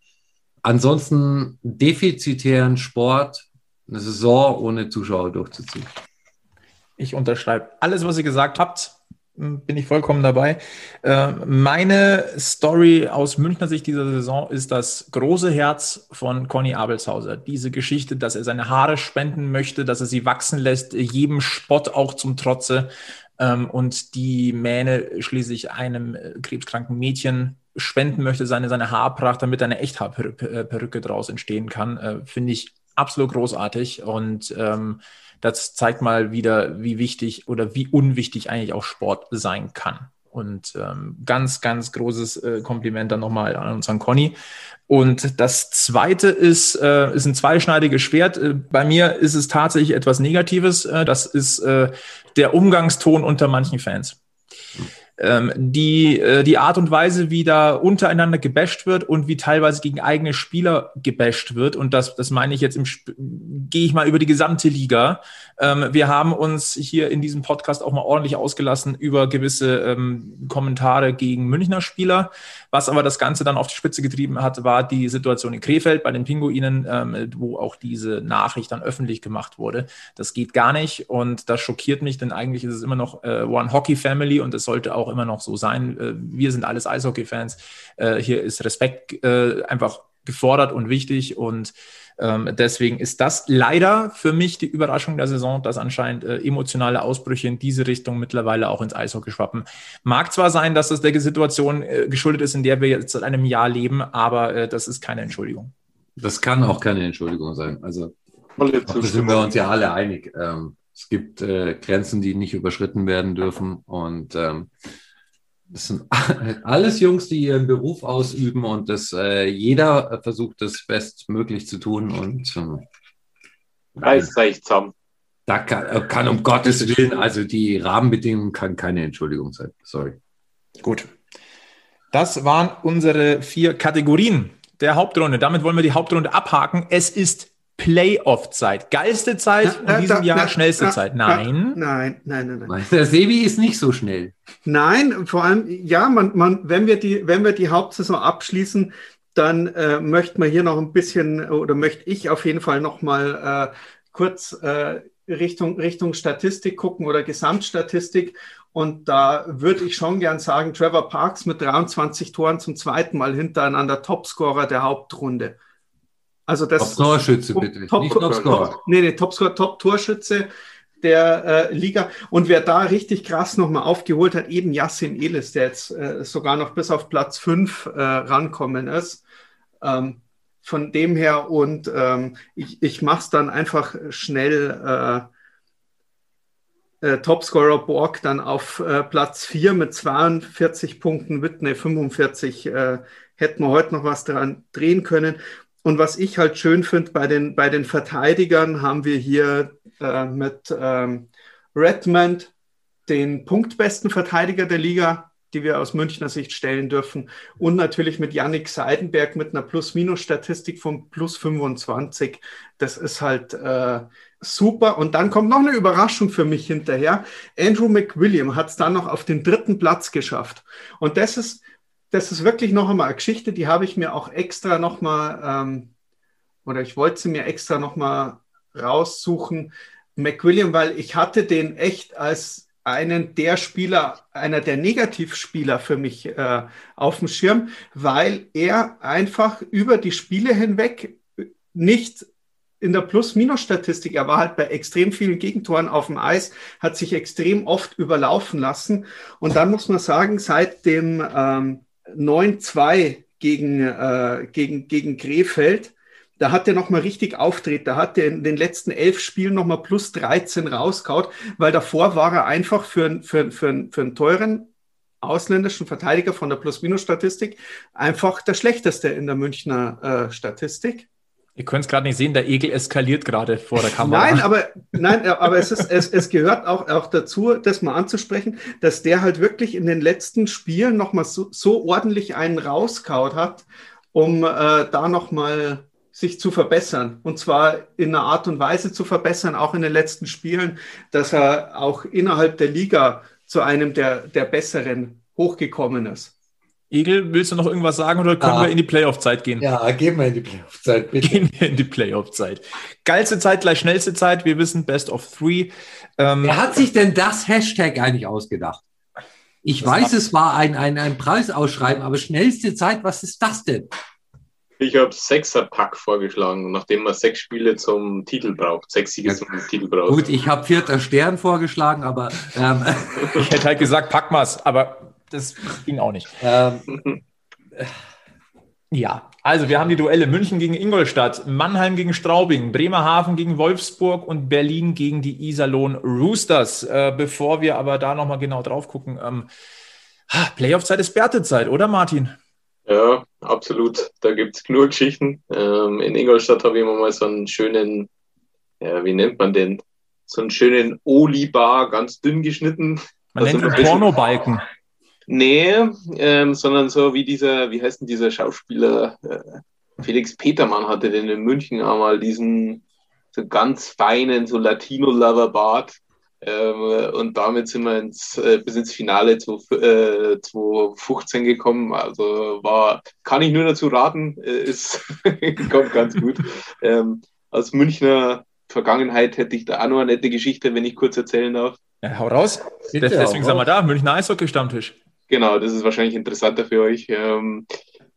Speaker 3: ansonsten defizitären Sport eine Saison ohne Zuschauer durchzuziehen.
Speaker 2: Ich unterschreibe alles, was ihr gesagt habt. Hm, bin ich vollkommen dabei. Äh, meine Story aus Münchner Sicht dieser Saison ist das große Herz von Conny Abelshauser. Diese Geschichte, dass er seine Haare spenden möchte, dass er sie wachsen lässt, jedem Spott auch zum Trotze ähm, und die Mähne schließlich einem äh, krebskranken Mädchen spenden möchte, seine, seine Haarpracht, damit eine Echthaarperücke draus entstehen kann, äh, finde ich absolut großartig und ähm, das zeigt mal wieder, wie wichtig oder wie unwichtig eigentlich auch Sport sein kann. Und ähm, ganz, ganz großes äh, Kompliment dann nochmal an unseren Conny. Und das zweite ist, äh, ist ein zweischneidiges Schwert. Äh, bei mir ist es tatsächlich etwas Negatives. Äh, das ist äh, der Umgangston unter manchen Fans ähm, die, äh, die Art und Weise, wie da untereinander gebasht wird und wie teilweise gegen eigene Spieler gebasht wird. Und das, das meine ich jetzt im, gehe ich mal über die gesamte Liga. Ähm, wir haben uns hier in diesem Podcast auch mal ordentlich ausgelassen über gewisse ähm, Kommentare gegen Münchner Spieler. Was aber das Ganze dann auf die Spitze getrieben hat, war die Situation in Krefeld bei den Pinguinen, ähm, wo auch diese Nachricht dann öffentlich gemacht wurde. Das geht gar nicht und das schockiert mich, denn eigentlich ist es immer noch äh, One Hockey Family und es sollte auch immer noch so sein. Äh, wir sind alles Eishockey-Fans. Äh, hier ist Respekt äh, einfach gefordert und wichtig und ähm, deswegen ist das leider für mich die Überraschung der Saison, dass anscheinend emotionale Ausbrüche in diese Richtung mittlerweile auch ins Eishockey schwappen. Mag zwar sein, dass das der Situation geschuldet ist, in der wir jetzt seit einem Jahr leben, aber das ist keine Entschuldigung.
Speaker 3: Das kann auch keine Entschuldigung sein. Also da sind wir uns ja alle einig. Ähm, es gibt äh, Grenzen, die nicht überschritten werden dürfen und ähm, das sind *laughs* alles Jungs, die ihren Beruf ausüben und das äh, jeder versucht, das bestmöglich zu tun und ähm,
Speaker 5: Reißt euch zusammen.
Speaker 3: Da kann, äh, kann um Gottes Willen, also die Rahmenbedingungen kann keine Entschuldigung sein. Sorry.
Speaker 2: Gut. Das waren unsere vier Kategorien der Hauptrunde. Damit wollen wir die Hauptrunde abhaken. Es ist Playoff-Zeit. Geilste Zeit
Speaker 4: Na,
Speaker 2: in diesem
Speaker 4: da-
Speaker 2: Jahr,
Speaker 4: na,
Speaker 2: schnellste
Speaker 4: na,
Speaker 2: Zeit.
Speaker 4: na,
Speaker 2: Nein.
Speaker 4: Nein, nein, nein, nein.
Speaker 3: Der Sebi ist nicht so schnell.
Speaker 4: Nein, vor allem, ja, man, man, wenn wir die, wenn wir die Hauptsaison abschließen, dann äh, möchte man hier noch ein bisschen oder möchte ich auf jeden Fall noch mal äh, kurz äh, Richtung, Richtung Statistik gucken oder Gesamtstatistik. Und da würde ich schon gern sagen, Trevor Parks mit 23 Toren zum zweiten Mal hintereinander Topscorer der Hauptrunde. Also das
Speaker 3: Top-Torschütze bitte,
Speaker 4: Top,
Speaker 3: nicht
Speaker 4: Top,
Speaker 3: Topscorer.
Speaker 4: Top, nee, nee, Topscorer, Top-Torschütze der äh, Liga. Und wer da richtig krass nochmal aufgeholt hat, eben Yassin Elis, der jetzt äh, sogar noch bis auf Platz 5 äh, rankommen ist. Ähm, von dem her und ähm, ich, ich mache es dann einfach schnell. Äh, äh, Topscorer Borg dann auf äh, Platz 4 mit 42 Punkten, Whitney 45. Äh, hätten wir heute noch was dran drehen können. Und was ich halt schön finde, bei den, bei den Verteidigern haben wir hier äh, mit ähm, Redmond den punktbesten Verteidiger der Liga, die wir aus Münchner Sicht stellen dürfen. Und natürlich mit Yannick Seidenberg mit einer Plus-Minus-Statistik von plus 25. Das ist halt äh, super. Und dann kommt noch eine Überraschung für mich hinterher. Andrew McWilliam hat es dann noch auf den dritten Platz geschafft. Und das ist, das ist wirklich noch einmal eine Geschichte, die habe ich mir auch extra nochmal, ähm, oder ich wollte sie mir extra nochmal raussuchen. McWilliam, weil ich hatte den echt als einen der Spieler, einer der Negativspieler für mich äh, auf dem Schirm, weil er einfach über die Spiele hinweg nicht in der Plus-Minus-Statistik, er war halt bei extrem vielen Gegentoren auf dem Eis, hat sich extrem oft überlaufen lassen. Und dann muss man sagen, seit dem ähm, 9-2 gegen, äh, gegen, gegen Krefeld, da hat er nochmal richtig auftritt. Da hat er in den letzten elf Spielen nochmal plus 13 rauskaut, weil davor war er einfach für, für, für, für einen teuren ausländischen Verteidiger von der Plus-Minus-Statistik einfach der schlechteste in der Münchner äh, Statistik.
Speaker 2: Ihr könnt es gerade nicht sehen, der Egel eskaliert gerade vor der Kamera.
Speaker 4: Nein, aber, nein, aber es, ist, es, es gehört auch, auch dazu, das mal anzusprechen, dass der halt wirklich in den letzten Spielen nochmal so, so ordentlich einen rauskaut hat, um äh, da nochmal sich zu verbessern. Und zwar in einer Art und Weise zu verbessern, auch in den letzten Spielen, dass er auch innerhalb der Liga zu einem der, der Besseren hochgekommen ist.
Speaker 2: Egel, willst du noch irgendwas sagen oder können
Speaker 3: Ah.
Speaker 2: wir in die Playoff-Zeit gehen?
Speaker 3: Ja, gehen wir in die Playoff-Zeit, bitte.
Speaker 2: Gehen wir in die Playoff-Zeit. Geilste Zeit gleich schnellste Zeit. Wir wissen Best of Three. Ähm,
Speaker 3: Wer hat sich denn das Hashtag eigentlich ausgedacht? Ich weiß, es war ein, ein, ein Preisausschreiben, aber schnellste Zeit, was ist das denn?
Speaker 5: Ich habe Sechser-Pack vorgeschlagen, nachdem man sechs Spiele zum Titel braucht. Sechs Siege
Speaker 3: Ja.
Speaker 5: zum Titel braucht.
Speaker 3: Gut, ich habe vierter Stern vorgeschlagen, aber ähm, *laughs*
Speaker 2: ich hätte halt gesagt, pack mal's, aber das ging auch nicht.
Speaker 3: ähm, *laughs*
Speaker 2: Ja, also wir haben die Duelle München gegen Ingolstadt, Mannheim gegen Straubing, Bremerhaven gegen Wolfsburg und Berlin gegen die Iserlohn Roosters. Äh, bevor wir aber da nochmal genau drauf gucken, ähm, Playoff-Zeit ist Bärtezeit, oder Martin?
Speaker 5: Ja, absolut. Da gibt's genug Geschichten. Ähm, in Ingolstadt habe ich immer mal so einen schönen, ja, wie nennt man den? So einen schönen Oli-Bar, ganz dünn geschnitten.
Speaker 2: Man
Speaker 5: Das
Speaker 2: nennt
Speaker 5: sind
Speaker 2: ihn Pornobalken.
Speaker 5: Nee, ähm, sondern so wie dieser, wie heißt denn dieser Schauspieler? Äh, Felix Petermann hatte den in München einmal diesen so ganz feinen, so Latino-Lover-Bart. Ähm, und damit sind wir ins, äh, bis ins Finale zu, äh, 2015 gekommen. Also war, kann ich nur dazu raten, äh, ist, *laughs* kommt ganz gut. Ähm, aus Münchner Vergangenheit hätte ich da auch noch eine nette Geschichte, wenn ich kurz erzählen darf.
Speaker 2: Ja, hau raus.
Speaker 3: Bitte,
Speaker 2: Deswegen
Speaker 3: hau
Speaker 2: sind wir da, Münchner Eishockey-Stammtisch.
Speaker 5: Genau, das ist wahrscheinlich interessanter für euch. Ähm,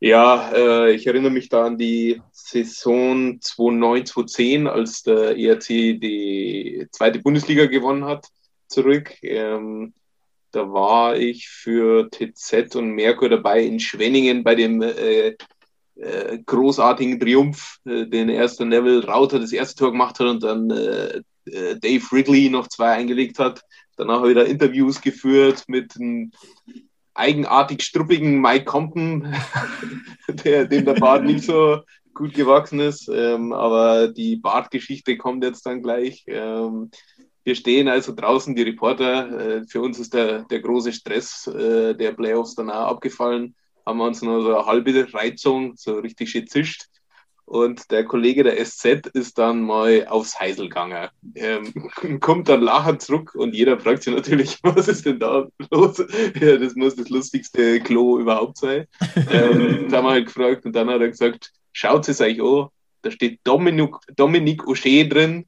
Speaker 5: ja, äh, ich erinnere mich da an die Saison 2009, 2010, als der ERC die zweite Bundesliga gewonnen hat, zurück. Ähm, da war ich für TZ und Merkur dabei in Schwenningen bei dem äh, äh, großartigen Triumph, äh, den erster Neville Rauter das erste Tor gemacht hat und dann äh, äh, Dave Wrigley noch zwei eingelegt hat. Danach habe ich da Interviews geführt mit einem eigenartig struppigen Mike Compton, *laughs* der, dem der Bart nicht so gut gewachsen ist. Ähm, aber die Bartgeschichte kommt jetzt dann gleich. Ähm, wir stehen also draußen, die Reporter. Äh, für uns ist der, der große Stress äh, der Playoffs dann auch abgefallen. Haben wir uns nur so eine halbe Reizung, so richtig schön zischt. Und der Kollege der SZ ist dann mal aufs Heisel gegangen. Ähm, *laughs* kommt dann lachend zurück und jeder fragt sich natürlich, *laughs* was ist denn da los? Ja, das muss das lustigste Klo überhaupt sein. Ähm, da haben wir halt gefragt und dann hat er gesagt, schaut es euch an, da steht Dominik, Dominik O'Shea drin,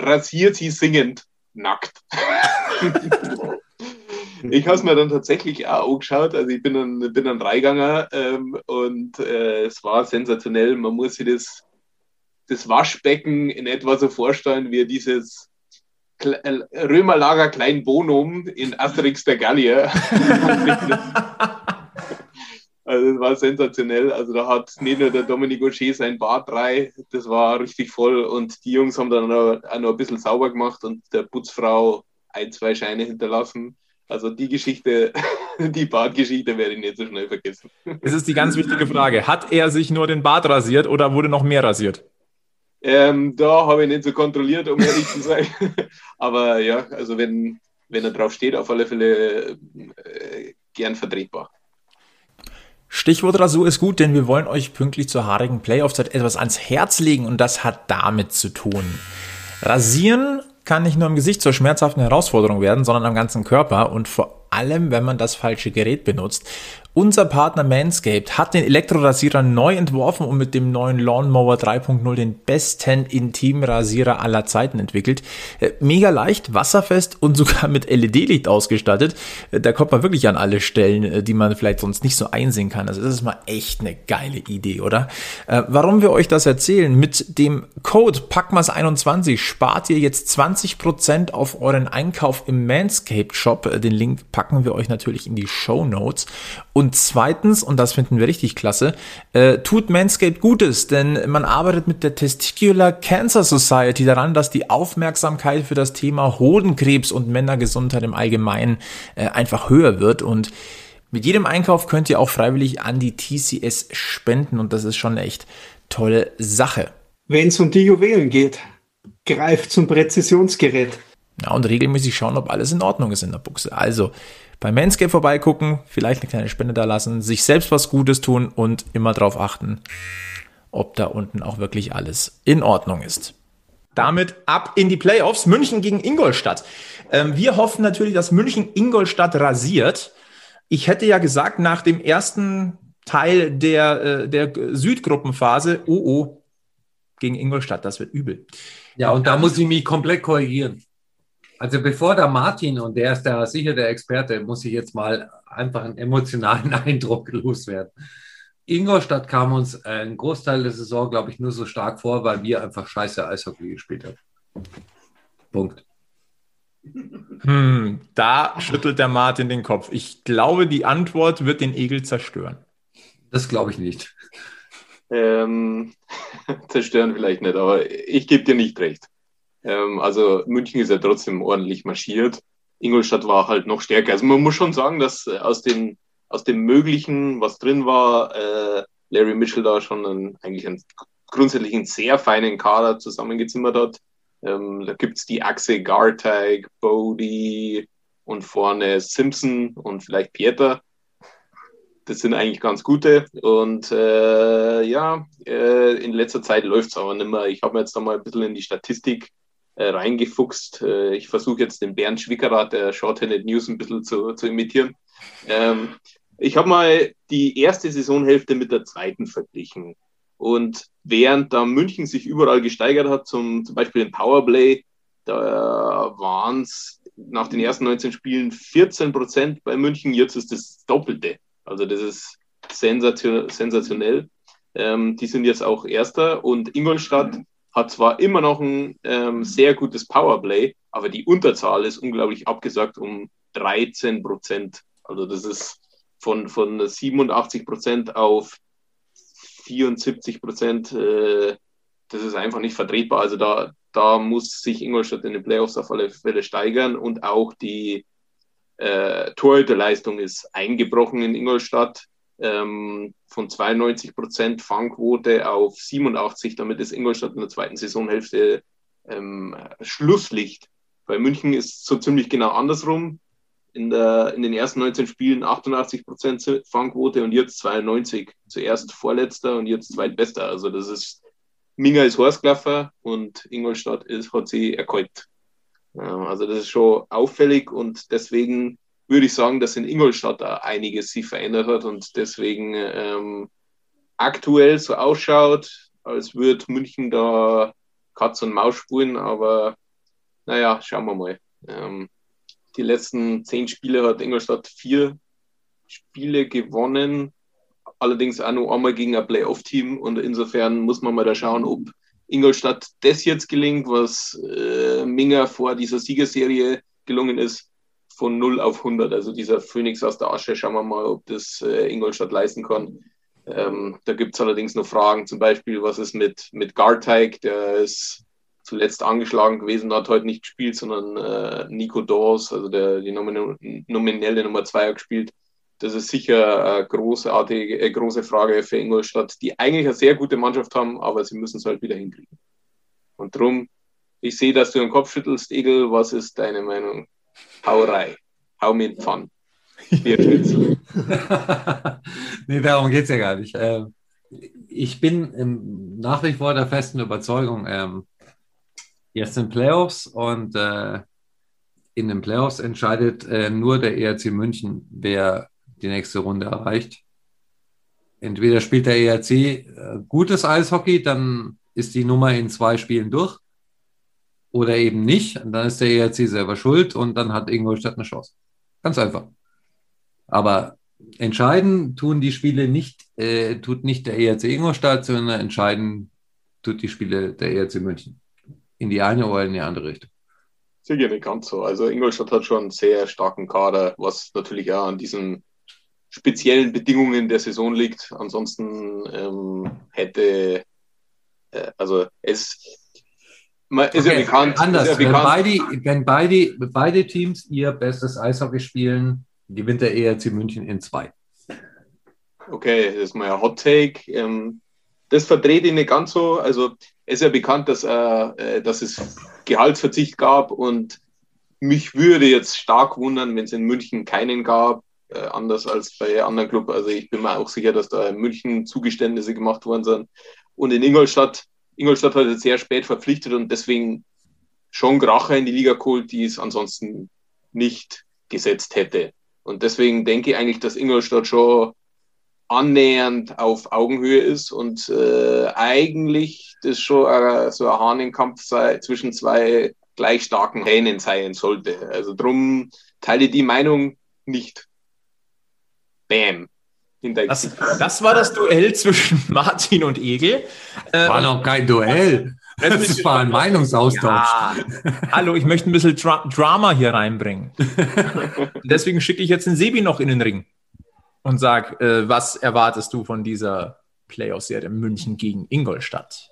Speaker 5: rasiert sie singend, nackt. *laughs* *laughs* ich habe es mir dann tatsächlich auch angeschaut. Also ich bin dann, bin dann reingegangen ähm, und äh, es war sensationell. Man muss sich das, das Waschbecken in etwa so vorstellen wie dieses äh, Römerlager Klein Bonum in Asterix der Gallier. *laughs* Also das war sensationell. Also da hat nicht nur der Dominik O'Shea sein Bad drei, das war richtig voll und die Jungs haben dann auch noch ein bisschen sauber gemacht und der Putzfrau ein, zwei Scheine hinterlassen. Also die Geschichte, *laughs* die Badgeschichte werde ich nicht so schnell vergessen.
Speaker 2: Es ist die ganz wichtige Frage. Hat er sich nur den Bart rasiert oder wurde noch mehr rasiert?
Speaker 5: Ähm, da habe ich nicht so kontrolliert, um ehrlich zu sein. *laughs* Aber ja, also wenn, wenn er drauf steht, auf alle Fälle äh, gern vertretbar.
Speaker 2: Stichwort Rasur ist gut, denn wir wollen euch pünktlich zur haarigen Playoff-Zeit etwas ans Herz legen und das hat damit zu tun. Rasieren kann nicht nur im Gesicht zur schmerzhaften Herausforderung werden, sondern am ganzen Körper und vor allem, wenn man das falsche Gerät benutzt. Unser Partner Manscaped hat den Elektrorasierer neu entworfen und mit dem neuen Lawnmower 3.0 den besten Intimrasierer aller Zeiten entwickelt. Äh, mega leicht, wasserfest und sogar mit LED-Licht ausgestattet. Äh, da kommt man wirklich an alle Stellen, äh, die man vielleicht sonst nicht so einsehen kann. Also das ist mal echt eine geile Idee, oder? Warum wir euch das erzählen? Mit dem Code PACKMAS21 spart ihr jetzt 20% auf euren Einkauf im Manscaped Shop. Den Link packen wir euch natürlich in die Show Notes. Zweitens, und das finden wir richtig klasse, äh, tut Manscaped Gutes, denn man arbeitet mit der Testicular Cancer Society daran, dass die Aufmerksamkeit für das Thema Hodenkrebs und Männergesundheit im Allgemeinen äh, einfach höher wird. Und mit jedem Einkauf könnt ihr auch freiwillig an die TCS spenden und das ist schon eine echt tolle Sache.
Speaker 4: Wenn es um die Juwelen geht, greift zum Präzisionsgerät.
Speaker 2: Ja, und regelmäßig schauen, ob alles in Ordnung ist in der Buchse. Also bei Manscape vorbeigucken, vielleicht eine kleine Spende da lassen, sich selbst was Gutes tun und immer darauf achten, ob da unten auch wirklich alles in Ordnung ist. Damit ab in die Playoffs. München gegen Ingolstadt. Ähm, wir hoffen natürlich, dass München Ingolstadt rasiert. Ich hätte ja gesagt, nach dem ersten Teil der, äh, der Südgruppenphase, oh oh, gegen Ingolstadt, das wird übel.
Speaker 3: Ja, und da muss ich mich komplett korrigieren. Also bevor der Martin, und der ist da sicher der Experte, muss ich jetzt mal einfach einen emotionalen *laughs* Eindruck loswerden. Ingolstadt kam uns einen Großteil der Saison, glaube ich, nur so stark vor, weil wir einfach scheiße Eishockey gespielt haben. Punkt.
Speaker 2: Hm, da schüttelt der Martin den Kopf. Ich glaube, die Antwort wird den Egel zerstören.
Speaker 3: Das glaube ich nicht.
Speaker 5: Ähm, *laughs* zerstören vielleicht nicht, aber ich gebe dir nicht recht. Ähm, also München ist ja trotzdem ordentlich marschiert. Ingolstadt war halt noch stärker. Also man muss schon sagen, dass äh, aus dem, aus dem Möglichen, was drin war, äh, Larry Mitchell da schon einen, eigentlich einen grundsätzlich einen sehr feinen Kader zusammengezimmert hat. Ähm, da gibt's die Achse Gartag, Bodie und vorne Simpson und vielleicht Pieter. Das sind eigentlich ganz gute. Und äh, ja, äh, in letzter Zeit läuft's aber nicht mehr. Ich habe mir jetzt da mal ein bisschen in die Statistik äh, reingefuchst. Äh, ich versuche jetzt den Bernd Schwickerath der Shorthanded News ein bisschen zu, zu imitieren. Ähm, ich habe mal die erste Saisonhälfte mit der zweiten verglichen. Und während da München sich überall gesteigert hat, zum, zum Beispiel im Powerplay, da waren es nach den ersten 19 Spielen 14 Prozent bei München, jetzt ist das Doppelte. Also das ist sensationell. Ähm, die sind jetzt auch Erster und Ingolstadt hat zwar immer noch ein ähm, sehr gutes Powerplay, aber die Unterzahl ist unglaublich abgesagt um 13 Prozent. Also das ist von, von 87 Prozent auf 74 Prozent. Äh, das ist einfach nicht vertretbar. Also da, da muss sich Ingolstadt in den Playoffs auf alle Fälle steigern und auch die äh, Torhüterleistung ist eingebrochen in Ingolstadt ähm, von 92 Prozent Fangquote auf 87. Damit ist Ingolstadt in der zweiten Saisonhälfte ähm, Schlusslicht Bei München ist so ziemlich genau andersrum. In, der, in den ersten 19 Spielen 88 Prozent Fangquote und jetzt 92. Zuerst Vorletzter und jetzt Zweitbester. Also das ist Minga ist Horstklaffer und Ingolstadt ist, hat sie erkäut. Also das ist schon auffällig und deswegen würde ich sagen, dass in Ingolstadt da einiges sich verändert hat und deswegen ähm, aktuell so ausschaut, als würde München da Katz und Maus spielen, aber naja, schauen wir mal. Ähm, die letzten zehn Spiele hat Ingolstadt vier Spiele gewonnen, allerdings auch nur einmal gegen ein Playoff-Team und insofern muss man mal da schauen, ob Ingolstadt das jetzt gelingt, was äh, Minger vor dieser Siegerserie gelungen ist, von 0 auf 100. Also dieser Phoenix aus der Asche, schauen wir mal, ob das äh, Ingolstadt leisten kann. Ähm, da gibt es allerdings noch Fragen, zum Beispiel, was ist mit, mit Garteig, der ist zuletzt angeschlagen gewesen, hat heute nicht gespielt, sondern äh, Nico Dawes, also der, die nominelle Nummer 2 hat gespielt. Das ist sicher eine großartige, eine große Frage für Ingolstadt, die eigentlich eine sehr gute Mannschaft haben, aber sie müssen es halt wieder hinkriegen. Und darum, ich sehe, dass du den Kopf schüttelst, Egel. Was ist deine Meinung? Hauerei. Hau mir den Pfann. *laughs*
Speaker 3: nee, darum geht es ja gar nicht. Ähm, ich bin nach wie vor der festen Überzeugung, ähm, jetzt sind Playoffs und äh, in den Playoffs entscheidet äh, nur der ERC München, wer die nächste Runde erreicht. Entweder spielt der ERC äh, gutes Eishockey, dann ist die Nummer in zwei Spielen durch. Oder eben nicht. Und dann ist der ERC selber schuld und dann hat Ingolstadt eine Chance. Ganz einfach. Aber entscheiden tun die Spiele nicht, äh, tut nicht der ERC Ingolstadt, sondern entscheiden tut die Spiele der ERC München. In die eine oder in die andere Richtung.
Speaker 5: Sicher nicht ganz so. Also Ingolstadt hat schon einen sehr starken Kader, was natürlich auch an diesen speziellen Bedingungen der Saison liegt. Ansonsten ähm, hätte, äh, also es
Speaker 3: ist okay, ja bekannt. Anders, ja bekannt. Wenn, beide, wenn beide, beide Teams ihr bestes Eishockey spielen, gewinnt der ERC München in zwei.
Speaker 5: Okay, das ist mal ein Hot Take. Ähm, das verdreht ihn nicht ganz so. Also es ist ja bekannt, dass, äh, äh, dass es Gehaltsverzicht gab und mich würde jetzt stark wundern, wenn es in München keinen gab äh, anders als bei anderen Clubs. Also ich bin mir auch sicher, dass da in München Zugeständnisse gemacht worden sind. Und in Ingolstadt, Ingolstadt hat jetzt sehr spät verpflichtet und deswegen schon Gracher in die Liga geholt, die es ansonsten nicht gesetzt hätte. Und deswegen denke ich eigentlich, dass Ingolstadt schon annähernd auf Augenhöhe ist und äh, eigentlich das schon äh, so ein Hahnenkampf sei, zwischen zwei gleich starken Hähnen sein sollte. Also drum teile die Meinung nicht. Bam.
Speaker 2: Das, das, war das Duell zwischen *laughs* Martin und Egel.
Speaker 3: War ähm, noch kein Duell. Das war ein Meinungsaustausch. Ja.
Speaker 2: Hallo, ich möchte ein bisschen Dra Drama hier reinbringen. *laughs* Deswegen schicke ich jetzt den Sebi noch in den Ring und sag, äh, was erwartest du von dieser Playoff-Serie München gegen Ingolstadt?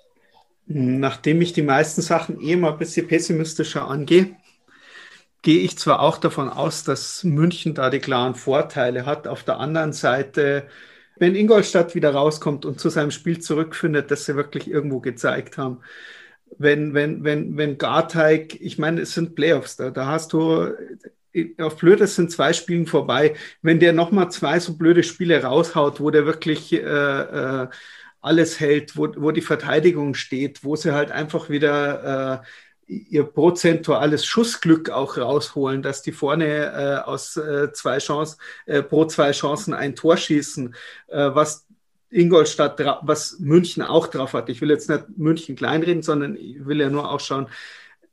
Speaker 4: Nachdem ich die meisten Sachen eh mal ein bisschen pessimistischer angehe, gehe ich zwar auch davon aus, dass München da die klaren Vorteile hat. Auf der anderen Seite, wenn Ingolstadt wieder rauskommt und zu seinem Spiel zurückfindet, das sie wirklich irgendwo gezeigt haben, wenn, wenn, wenn, wenn Garteig, ich meine, es sind Playoffs, da, da hast du auf Blödes sind zwei Spielen vorbei. Wenn der nochmal zwei so blöde Spiele raushaut, wo der wirklich äh, äh, alles hält, wo, wo die Verteidigung steht, wo sie halt einfach wieder äh, ihr prozentuales Schussglück auch rausholen, dass die vorne äh, aus äh, zwei Chancen, äh, pro zwei Chancen ein Tor schießen, äh, was Ingolstadt, was München auch drauf hat. Ich will jetzt nicht München kleinreden, sondern ich will ja nur auch schauen,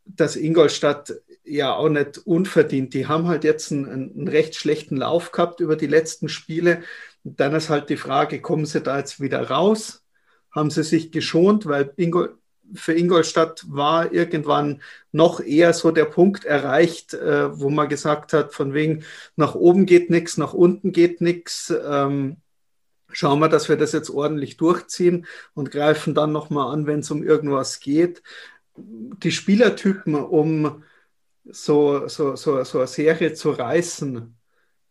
Speaker 4: dass Ingolstadt ja auch nicht unverdient. Die haben halt jetzt einen, einen recht schlechten Lauf gehabt über die letzten Spiele. Und dann ist halt die Frage, kommen sie da jetzt wieder raus? Haben sie sich geschont, weil Ingol für Ingolstadt war irgendwann noch eher so der Punkt erreicht, äh, wo man gesagt hat, von wegen nach oben geht nichts, nach unten geht nichts. Ähm, schauen wir, dass wir das jetzt ordentlich durchziehen und greifen dann nochmal an, wenn es um irgendwas geht. Die Spielertypen, um so, so, so, so eine Serie zu reißen,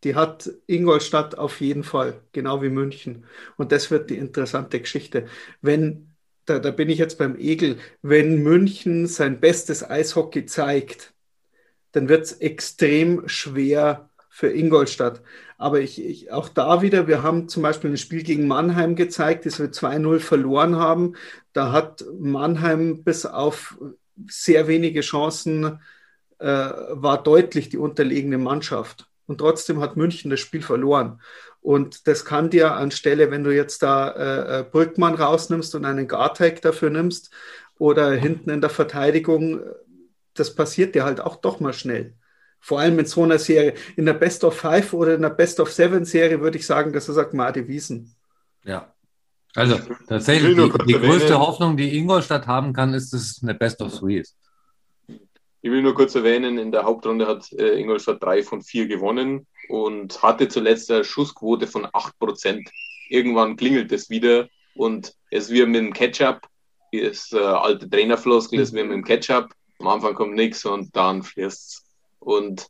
Speaker 4: die hat Ingolstadt auf jeden Fall, genau wie München. Und das wird die interessante Geschichte. Wenn da, da bin ich jetzt beim Egel, wenn München sein bestes Eishockey zeigt, dann wird es extrem schwer für Ingolstadt. Aber ich, ich, auch da wieder, wir haben zum Beispiel ein Spiel gegen Mannheim gezeigt, das wir 2-0 verloren haben. Da hat Mannheim bis auf sehr wenige Chancen, äh, war deutlich die unterlegene Mannschaft. Und trotzdem hat München das Spiel verloren. Und das kann dir anstelle, wenn du jetzt da äh, äh Brückmann rausnimmst und einen Gartec dafür nimmst oder hinten in der Verteidigung, das passiert dir halt auch doch mal schnell. Vor allem in so einer Serie. In der Best of Five oder in der Best of Seven Serie würde ich sagen, das ist Agmade Wiesen.
Speaker 3: Ja. Also tatsächlich, die, die größte Hoffnung, die Ingolstadt haben kann, ist, dass es eine Best of Three ist.
Speaker 5: Ich will nur kurz erwähnen, in der Hauptrunde hat äh, Ingolstadt drei von vier gewonnen und hatte zuletzt eine Schussquote von 8%. Irgendwann klingelt es wieder und es wird mit dem Ketchup, ist äh, alte Trainerfloskel, es wird mit dem Ketchup. Am Anfang kommt nichts und dann fließt Und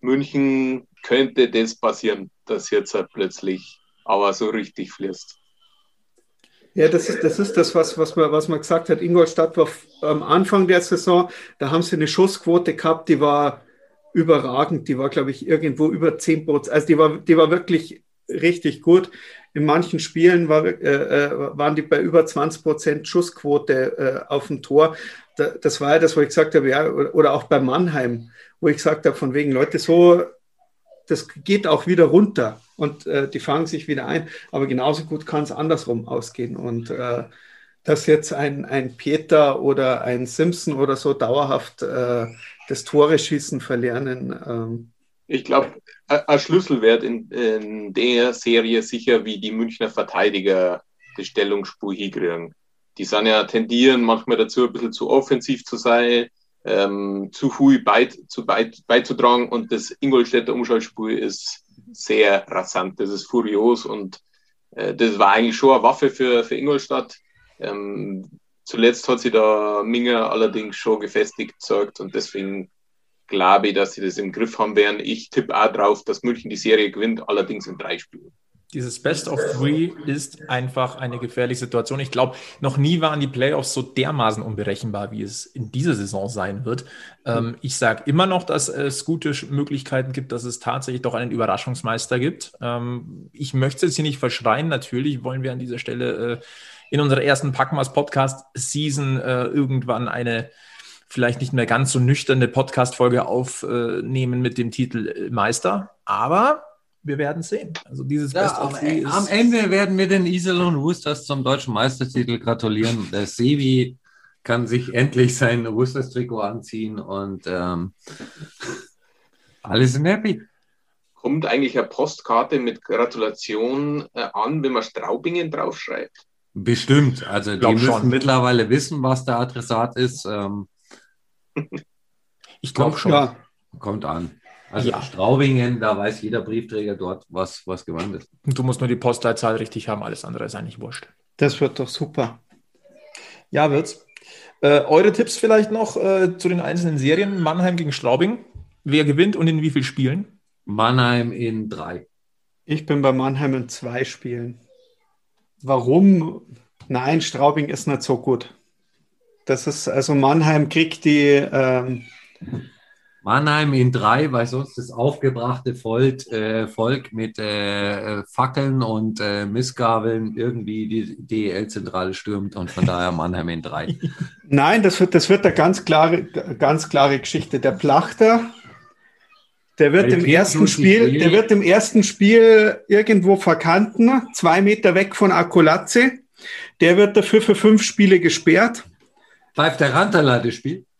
Speaker 5: München könnte das passieren, dass jetzt halt plötzlich aber so richtig fließt.
Speaker 4: Ja, das ist das, ist das was, was, man, was man gesagt hat. Ingolstadt war am Anfang der Saison, da haben sie eine Schussquote gehabt, die war überragend. Die war, glaube ich, irgendwo über 10 Prozent. Also die war, die war wirklich richtig gut. In manchen Spielen war, äh, äh waren die bei über 20 Prozent Schussquote äh, auf dem Tor. Da, das war ja das, wo ich gesagt habe, ja, oder auch bei Mannheim, wo ich gesagt habe, von wegen Leute, so, das geht auch wieder runter und äh, die fangen sich wieder ein. Aber genauso gut kann es andersrum ausgehen. Und äh, dass jetzt ein, ein Peter oder ein Simpson oder so dauerhaft äh, das Tore schießen verlernen. Ähm.
Speaker 5: Ich glaube, ein Schlüsselwert in, in, der Serie sicher, wie die Münchner Verteidiger die Stellungsspur hinkriegen. Die sind ja tendieren manchmal dazu, ein bisschen zu offensiv zu sein, ähm, zu viel beit, zu beit, beizutragen und das Ingolstädter Umschaltspiel ist sehr rasant, das ist furios und äh, das war eigentlich schon eine Waffe für, für Ingolstadt. Ähm, zuletzt hat sie da Minger allerdings schon gefestigt gezeigt und deswegen glaube ich, dass sie das im Griff haben werden. Ich tippe auch drauf, dass München die Serie gewinnt, allerdings in drei Spielen.
Speaker 2: Dieses Best of Three ist einfach eine gefährliche Situation. Ich glaube, noch nie waren die Playoffs so dermaßen unberechenbar, wie es in dieser Saison sein wird. Ähm, ich sage immer noch, dass es gute Möglichkeiten gibt, dass es tatsächlich doch einen Überraschungsmeister gibt. Ähm, ich möchte es hier nicht verschreien. Natürlich wollen wir an dieser Stelle äh, in unserer ersten Packmas Podcast Season äh, irgendwann eine vielleicht nicht mehr ganz so nüchterne Podcast-Folge aufnehmen mit dem Titel äh, Meister. Aber wir werden sehen. Also dieses
Speaker 3: ja, am, e- am, Ende werden wir den Iserlohn Roosters zum deutschen Meistertitel gratulieren. Der Sevi kann sich endlich sein Roosters-Trikot anziehen und ähm, alle sind happy.
Speaker 5: Kommt eigentlich eine Postkarte mit Gratulation äh, an, wenn man Straubingen draufschreibt?
Speaker 3: Bestimmt. Also die müssen schon. mittlerweile wissen, was der Adressat ist. Ähm,
Speaker 2: ich glaube schon. Ja.
Speaker 3: Kommt an. Also ja. Straubingen, da weiß jeder Briefträger dort, was, was gewandt ist.
Speaker 2: Und du musst nur die Postleitzahl richtig haben, alles andere ist eigentlich wurscht.
Speaker 4: Das wird doch super.
Speaker 2: Ja, wird's. Äh, eure Tipps vielleicht noch äh, zu den einzelnen Serien. Mannheim gegen Straubing. Wer gewinnt und in wie vielen Spielen?
Speaker 3: Mannheim in drei.
Speaker 4: Ich bin bei Mannheim in zwei Spielen. Warum? Nein, Straubing ist nicht so gut. Das ist, also Mannheim kriegt die, ähm,
Speaker 3: Mannheim in drei, weil sonst das aufgebrachte Volk, äh, Volk mit äh, Fackeln und äh, Missgabeln irgendwie die DEL-Zentrale stürmt und von daher Mannheim in drei.
Speaker 4: Nein, das wird, das wird eine ganz klare, ganz klare Geschichte. Der Plachter, der wird im ersten Spiel, der wird im ersten Spiel irgendwo verkanten, zwei Meter weg von Akolatze. Der wird dafür für fünf Spiele gesperrt.
Speaker 3: Pfeift der Rantala das Spiel? *laughs*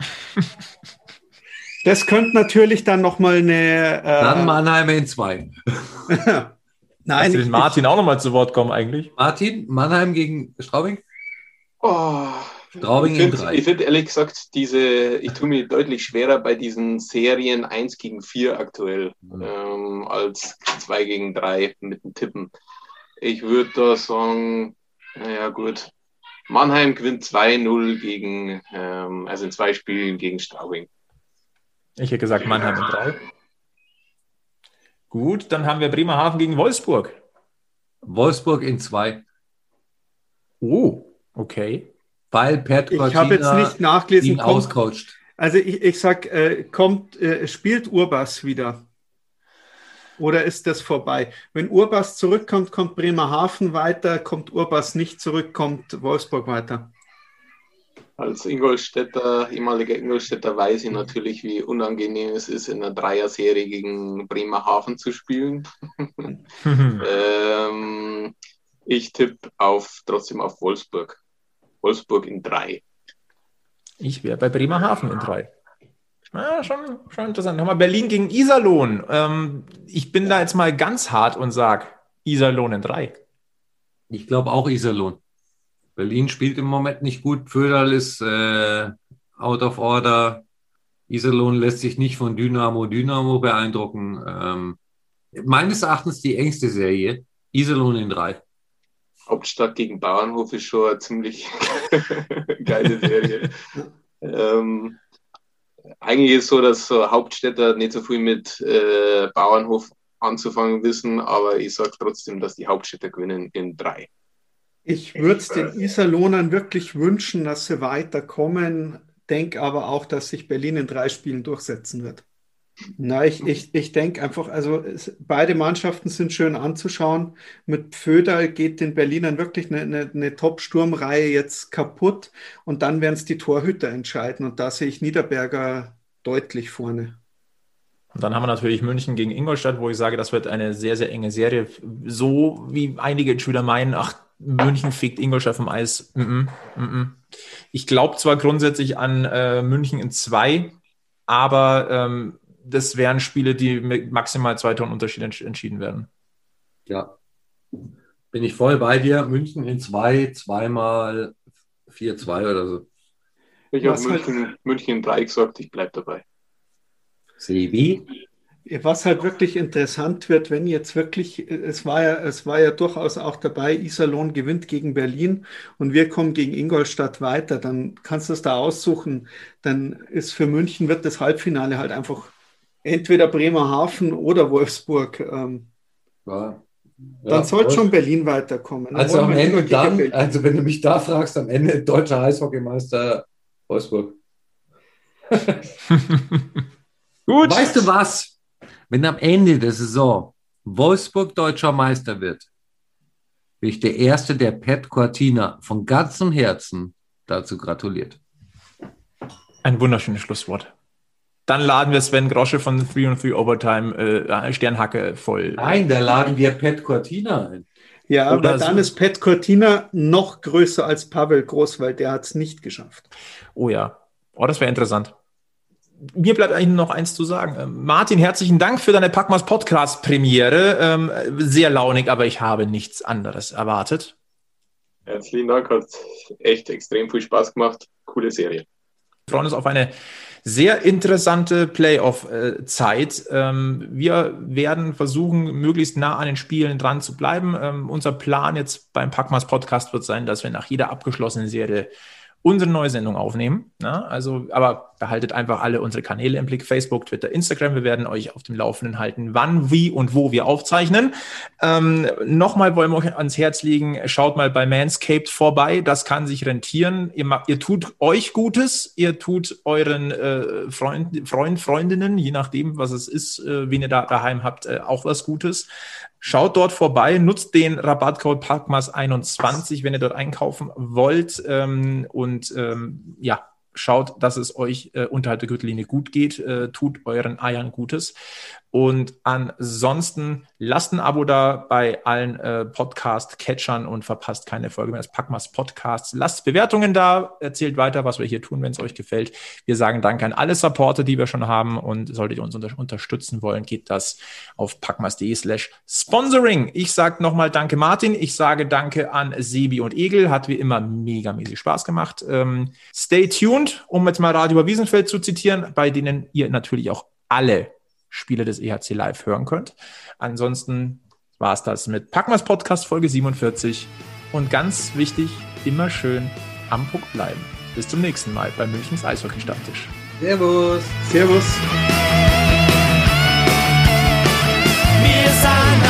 Speaker 4: Das könnte natürlich dann nochmal eine.
Speaker 3: Äh, dann Mannheim in zwei. *laughs*
Speaker 2: Nein. Lass den Martin auch nochmal zu Wort kommen eigentlich.
Speaker 3: Martin, Mannheim gegen Straubing?
Speaker 5: Oh, Straubing in drei. Ich finde ehrlich gesagt, diese, ich tue mir deutlich schwerer bei diesen Serien 1 gegen 4 aktuell mhm. ähm, als 2 gegen 3 mit dem Tippen. Ich würde da sagen, naja gut, Mannheim gewinnt 2-0 gegen, ähm, also in zwei Spielen gegen Straubing.
Speaker 2: Ich hätte gesagt Mannheim in drei. Gut, dann haben wir Bremerhaven gegen Wolfsburg.
Speaker 3: Wolfsburg in zwei.
Speaker 2: Oh, okay.
Speaker 3: Weil Pert
Speaker 4: Ich habe jetzt nicht nachgelesen.
Speaker 3: Ihn auscoacht.
Speaker 4: Also ich, ich sag, äh, kommt, äh, spielt Urbas wieder? Oder ist das vorbei? Wenn Urbas zurückkommt, kommt Bremerhaven weiter, kommt Urbas nicht zurück, kommt Wolfsburg weiter.
Speaker 5: Als Ingolstädter, ehemaliger Ingolstädter, weiß ich natürlich, wie unangenehm es ist, in einer Dreier-Serie gegen Bremerhaven zu spielen. *laughs* *laughs* ähm, ich tippe auf, trotzdem auf Wolfsburg. Wolfsburg in drei.
Speaker 2: Ich wäre bei Bremerhaven in drei. Ja, schon, schon interessant. Nochmal Berlin gegen Iserlohn. Ähm, ich bin da jetzt mal ganz hart und sage Iserlohn in drei.
Speaker 3: Ich glaube auch Iserlohn. Berlin spielt im Moment nicht gut. Föderl ist äh, out of order. Iserlohn lässt sich nicht von Dynamo Dynamo beeindrucken. Ähm, meines Erachtens die engste Serie. Iserlohn in drei.
Speaker 5: Hauptstadt gegen Bauernhof ist schon eine ziemlich *laughs* geile Serie. ähm, eigentlich ist es so, dass so Hauptstädter nicht so viel mit äh, Bauernhof anzufangen wissen, aber ich sage trotzdem, dass die Hauptstädter gewinnen in drei.
Speaker 4: Ich würde es den Iserlohnern wirklich wünschen, dass sie weiterkommen, denke aber auch, dass sich Berlin in drei Spielen durchsetzen wird. Na, ich, ich, ich denke einfach, also es, beide Mannschaften sind schön anzuschauen. Mit Pföder geht den Berlinern wirklich eine, eine, eine Top-Sturmreihe jetzt kaputt und dann werden es die Torhüter entscheiden und da sehe ich Niederberger deutlich vorne.
Speaker 2: Und dann haben wir natürlich München gegen Ingolstadt, wo ich sage, das wird eine sehr, sehr enge Serie. So wie einige Spieler meinen, ach, München fegt Ingolstadt vom Eis. Mm -mm, mm ich glaube zwar grundsätzlich an äh, München in zwei, aber ähm, das wären Spiele, die mit maximal zwei Toren Unterschied ents entschieden werden.
Speaker 3: Ja, bin ich voll bei dir. München in zwei, zweimal 4-2 oder so.
Speaker 5: Ich habe München, halt, München in drei gesagt, ich bleibe dabei.
Speaker 3: Sebi?
Speaker 4: Was halt wirklich interessant wird, wenn jetzt wirklich, es war ja, es war ja durchaus auch dabei, Iserlohn gewinnt gegen Berlin und wir kommen gegen Ingolstadt weiter, dann kannst du es da aussuchen. Dann ist für München wird das Halbfinale halt einfach entweder Bremerhaven oder Wolfsburg. Ähm, ja. Ja, dann sollte schon Berlin weiterkommen.
Speaker 3: Also am Ende dann, also wenn du mich da fragst, am Ende deutscher Eishockeymeister Wolfsburg. *laughs* Gut. Weißt du was? Wenn am Ende der Saison Wolfsburg deutscher Meister wird, bin ich der Erste, der Pat Cortina von ganzem Herzen dazu gratuliert.
Speaker 2: Ein wunderschönes Schlusswort. Dann laden wir Sven Grosche von 3 on 3 Overtime äh, Sternhacke voll.
Speaker 3: Nein, da laden wir Pat Cortina ein.
Speaker 4: Ja, Oder aber dann so. ist Pat Cortina noch größer als Pavel Groß, weil der hat es nicht geschafft.
Speaker 2: Oh ja. Oh, das wäre interessant. Mir bleibt eigentlich nur noch eins zu sagen. Ähm, Martin, herzlichen Dank für deine Packmas Podcast Premiere. Ähm, sehr launig, aber ich habe nichts anderes erwartet.
Speaker 5: Herzlichen Dank, hat echt extrem viel Spaß gemacht. Coole Serie.
Speaker 2: Wir freuen uns auf eine sehr interessante Playoff-Zeit. Ähm, wir werden versuchen, möglichst nah an den Spielen dran zu bleiben. Ähm, unser Plan jetzt beim Packmas Podcast wird sein, dass wir nach jeder abgeschlossenen Serie unsere neue Sendung aufnehmen. Ne? Also, aber behaltet einfach alle unsere Kanäle im Blick: Facebook, Twitter, Instagram. Wir werden euch auf dem Laufenden halten, wann, wie und wo wir aufzeichnen. Ähm, Nochmal wollen wir euch ans Herz legen: Schaut mal bei Manscaped vorbei. Das kann sich rentieren. Ihr, ihr tut euch Gutes, ihr tut euren äh, Freund, Freund, Freundinnen, je nachdem, was es ist, äh, wen ihr da daheim habt, äh, auch was Gutes. Schaut dort vorbei, nutzt den Rabattcode PACMAS21, wenn ihr dort einkaufen wollt. Ähm, und ähm, ja, schaut, dass es euch äh, unterhalb der Gürtellinie gut geht, äh, tut euren Eiern Gutes. Und ansonsten lasst ein Abo da bei allen äh, Podcast-Catchern und verpasst keine Folge mehr des Packmas Podcasts. Lasst Bewertungen da, erzählt weiter, was wir hier tun, wenn es euch gefällt. Wir sagen Danke an alle Supporter, die wir schon haben und solltet ihr uns unter unterstützen wollen, geht das auf packmas.de slash sponsoring. Ich sage nochmal Danke Martin, ich sage Danke an Sebi und Egel, hat wie immer mega mäßig Spaß gemacht. Ähm, stay tuned, um jetzt mal Radio Wiesenfeld zu zitieren, bei denen ihr natürlich auch alle Spiele des EHC Live hören könnt. Ansonsten war es das mit Packmas Podcast Folge 47. Und ganz wichtig, immer schön am Puck bleiben. Bis zum nächsten Mal bei Münchens Eishockey-Stammtisch.
Speaker 3: Servus.
Speaker 4: Servus.
Speaker 1: Wir sind